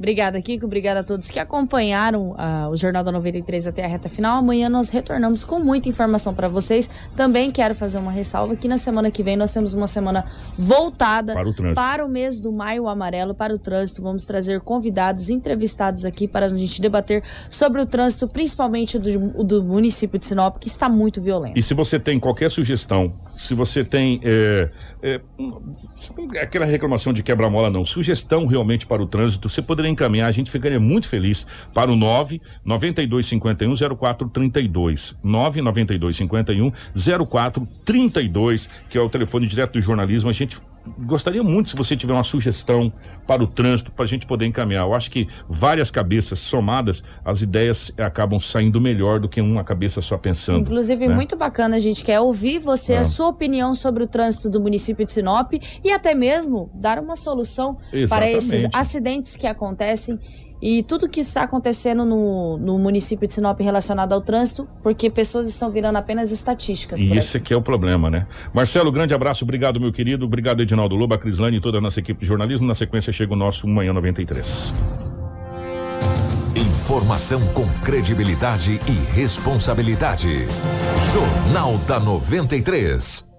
Obrigada, Kiko. Obrigada a todos que acompanharam uh, o Jornal da 93 até a reta final. Amanhã nós retornamos com muita informação para vocês. Também quero fazer uma ressalva que na semana que vem nós temos uma semana voltada para o, para o mês do Maio Amarelo, para o trânsito. Vamos trazer convidados, entrevistados aqui para a gente debater sobre o trânsito, principalmente do, do município de Sinop, que está muito violento. E se você tem qualquer sugestão, se você tem é, é, aquela reclamação de quebra-mola, não, sugestão realmente para o trânsito, você poderia encaminhar, a gente ficaria muito feliz para o 9 9251 0432. 9 9251 0432, que é o telefone direto do jornalismo. A gente gostaria muito se você tiver uma sugestão para o trânsito para a gente poder encaminhar. Eu acho que várias cabeças somadas, as ideias acabam saindo melhor do que uma cabeça só pensando. Inclusive, né? muito bacana, a gente quer ouvir você, é. a sua opinião sobre o trânsito do município de Sinop e até mesmo dar uma solução Exatamente. para esses acidentes que acontecem e tudo que está acontecendo no, no município de Sinop relacionado ao trânsito, porque pessoas estão virando apenas estatísticas. E esse aqui é o problema, né? Marcelo, grande abraço, obrigado, meu querido. Obrigado, Edinaldo Loba, Crislane e toda a nossa equipe de jornalismo. Na sequência chega o nosso Manhã 93. Informação com credibilidade e responsabilidade. Jornal da 93.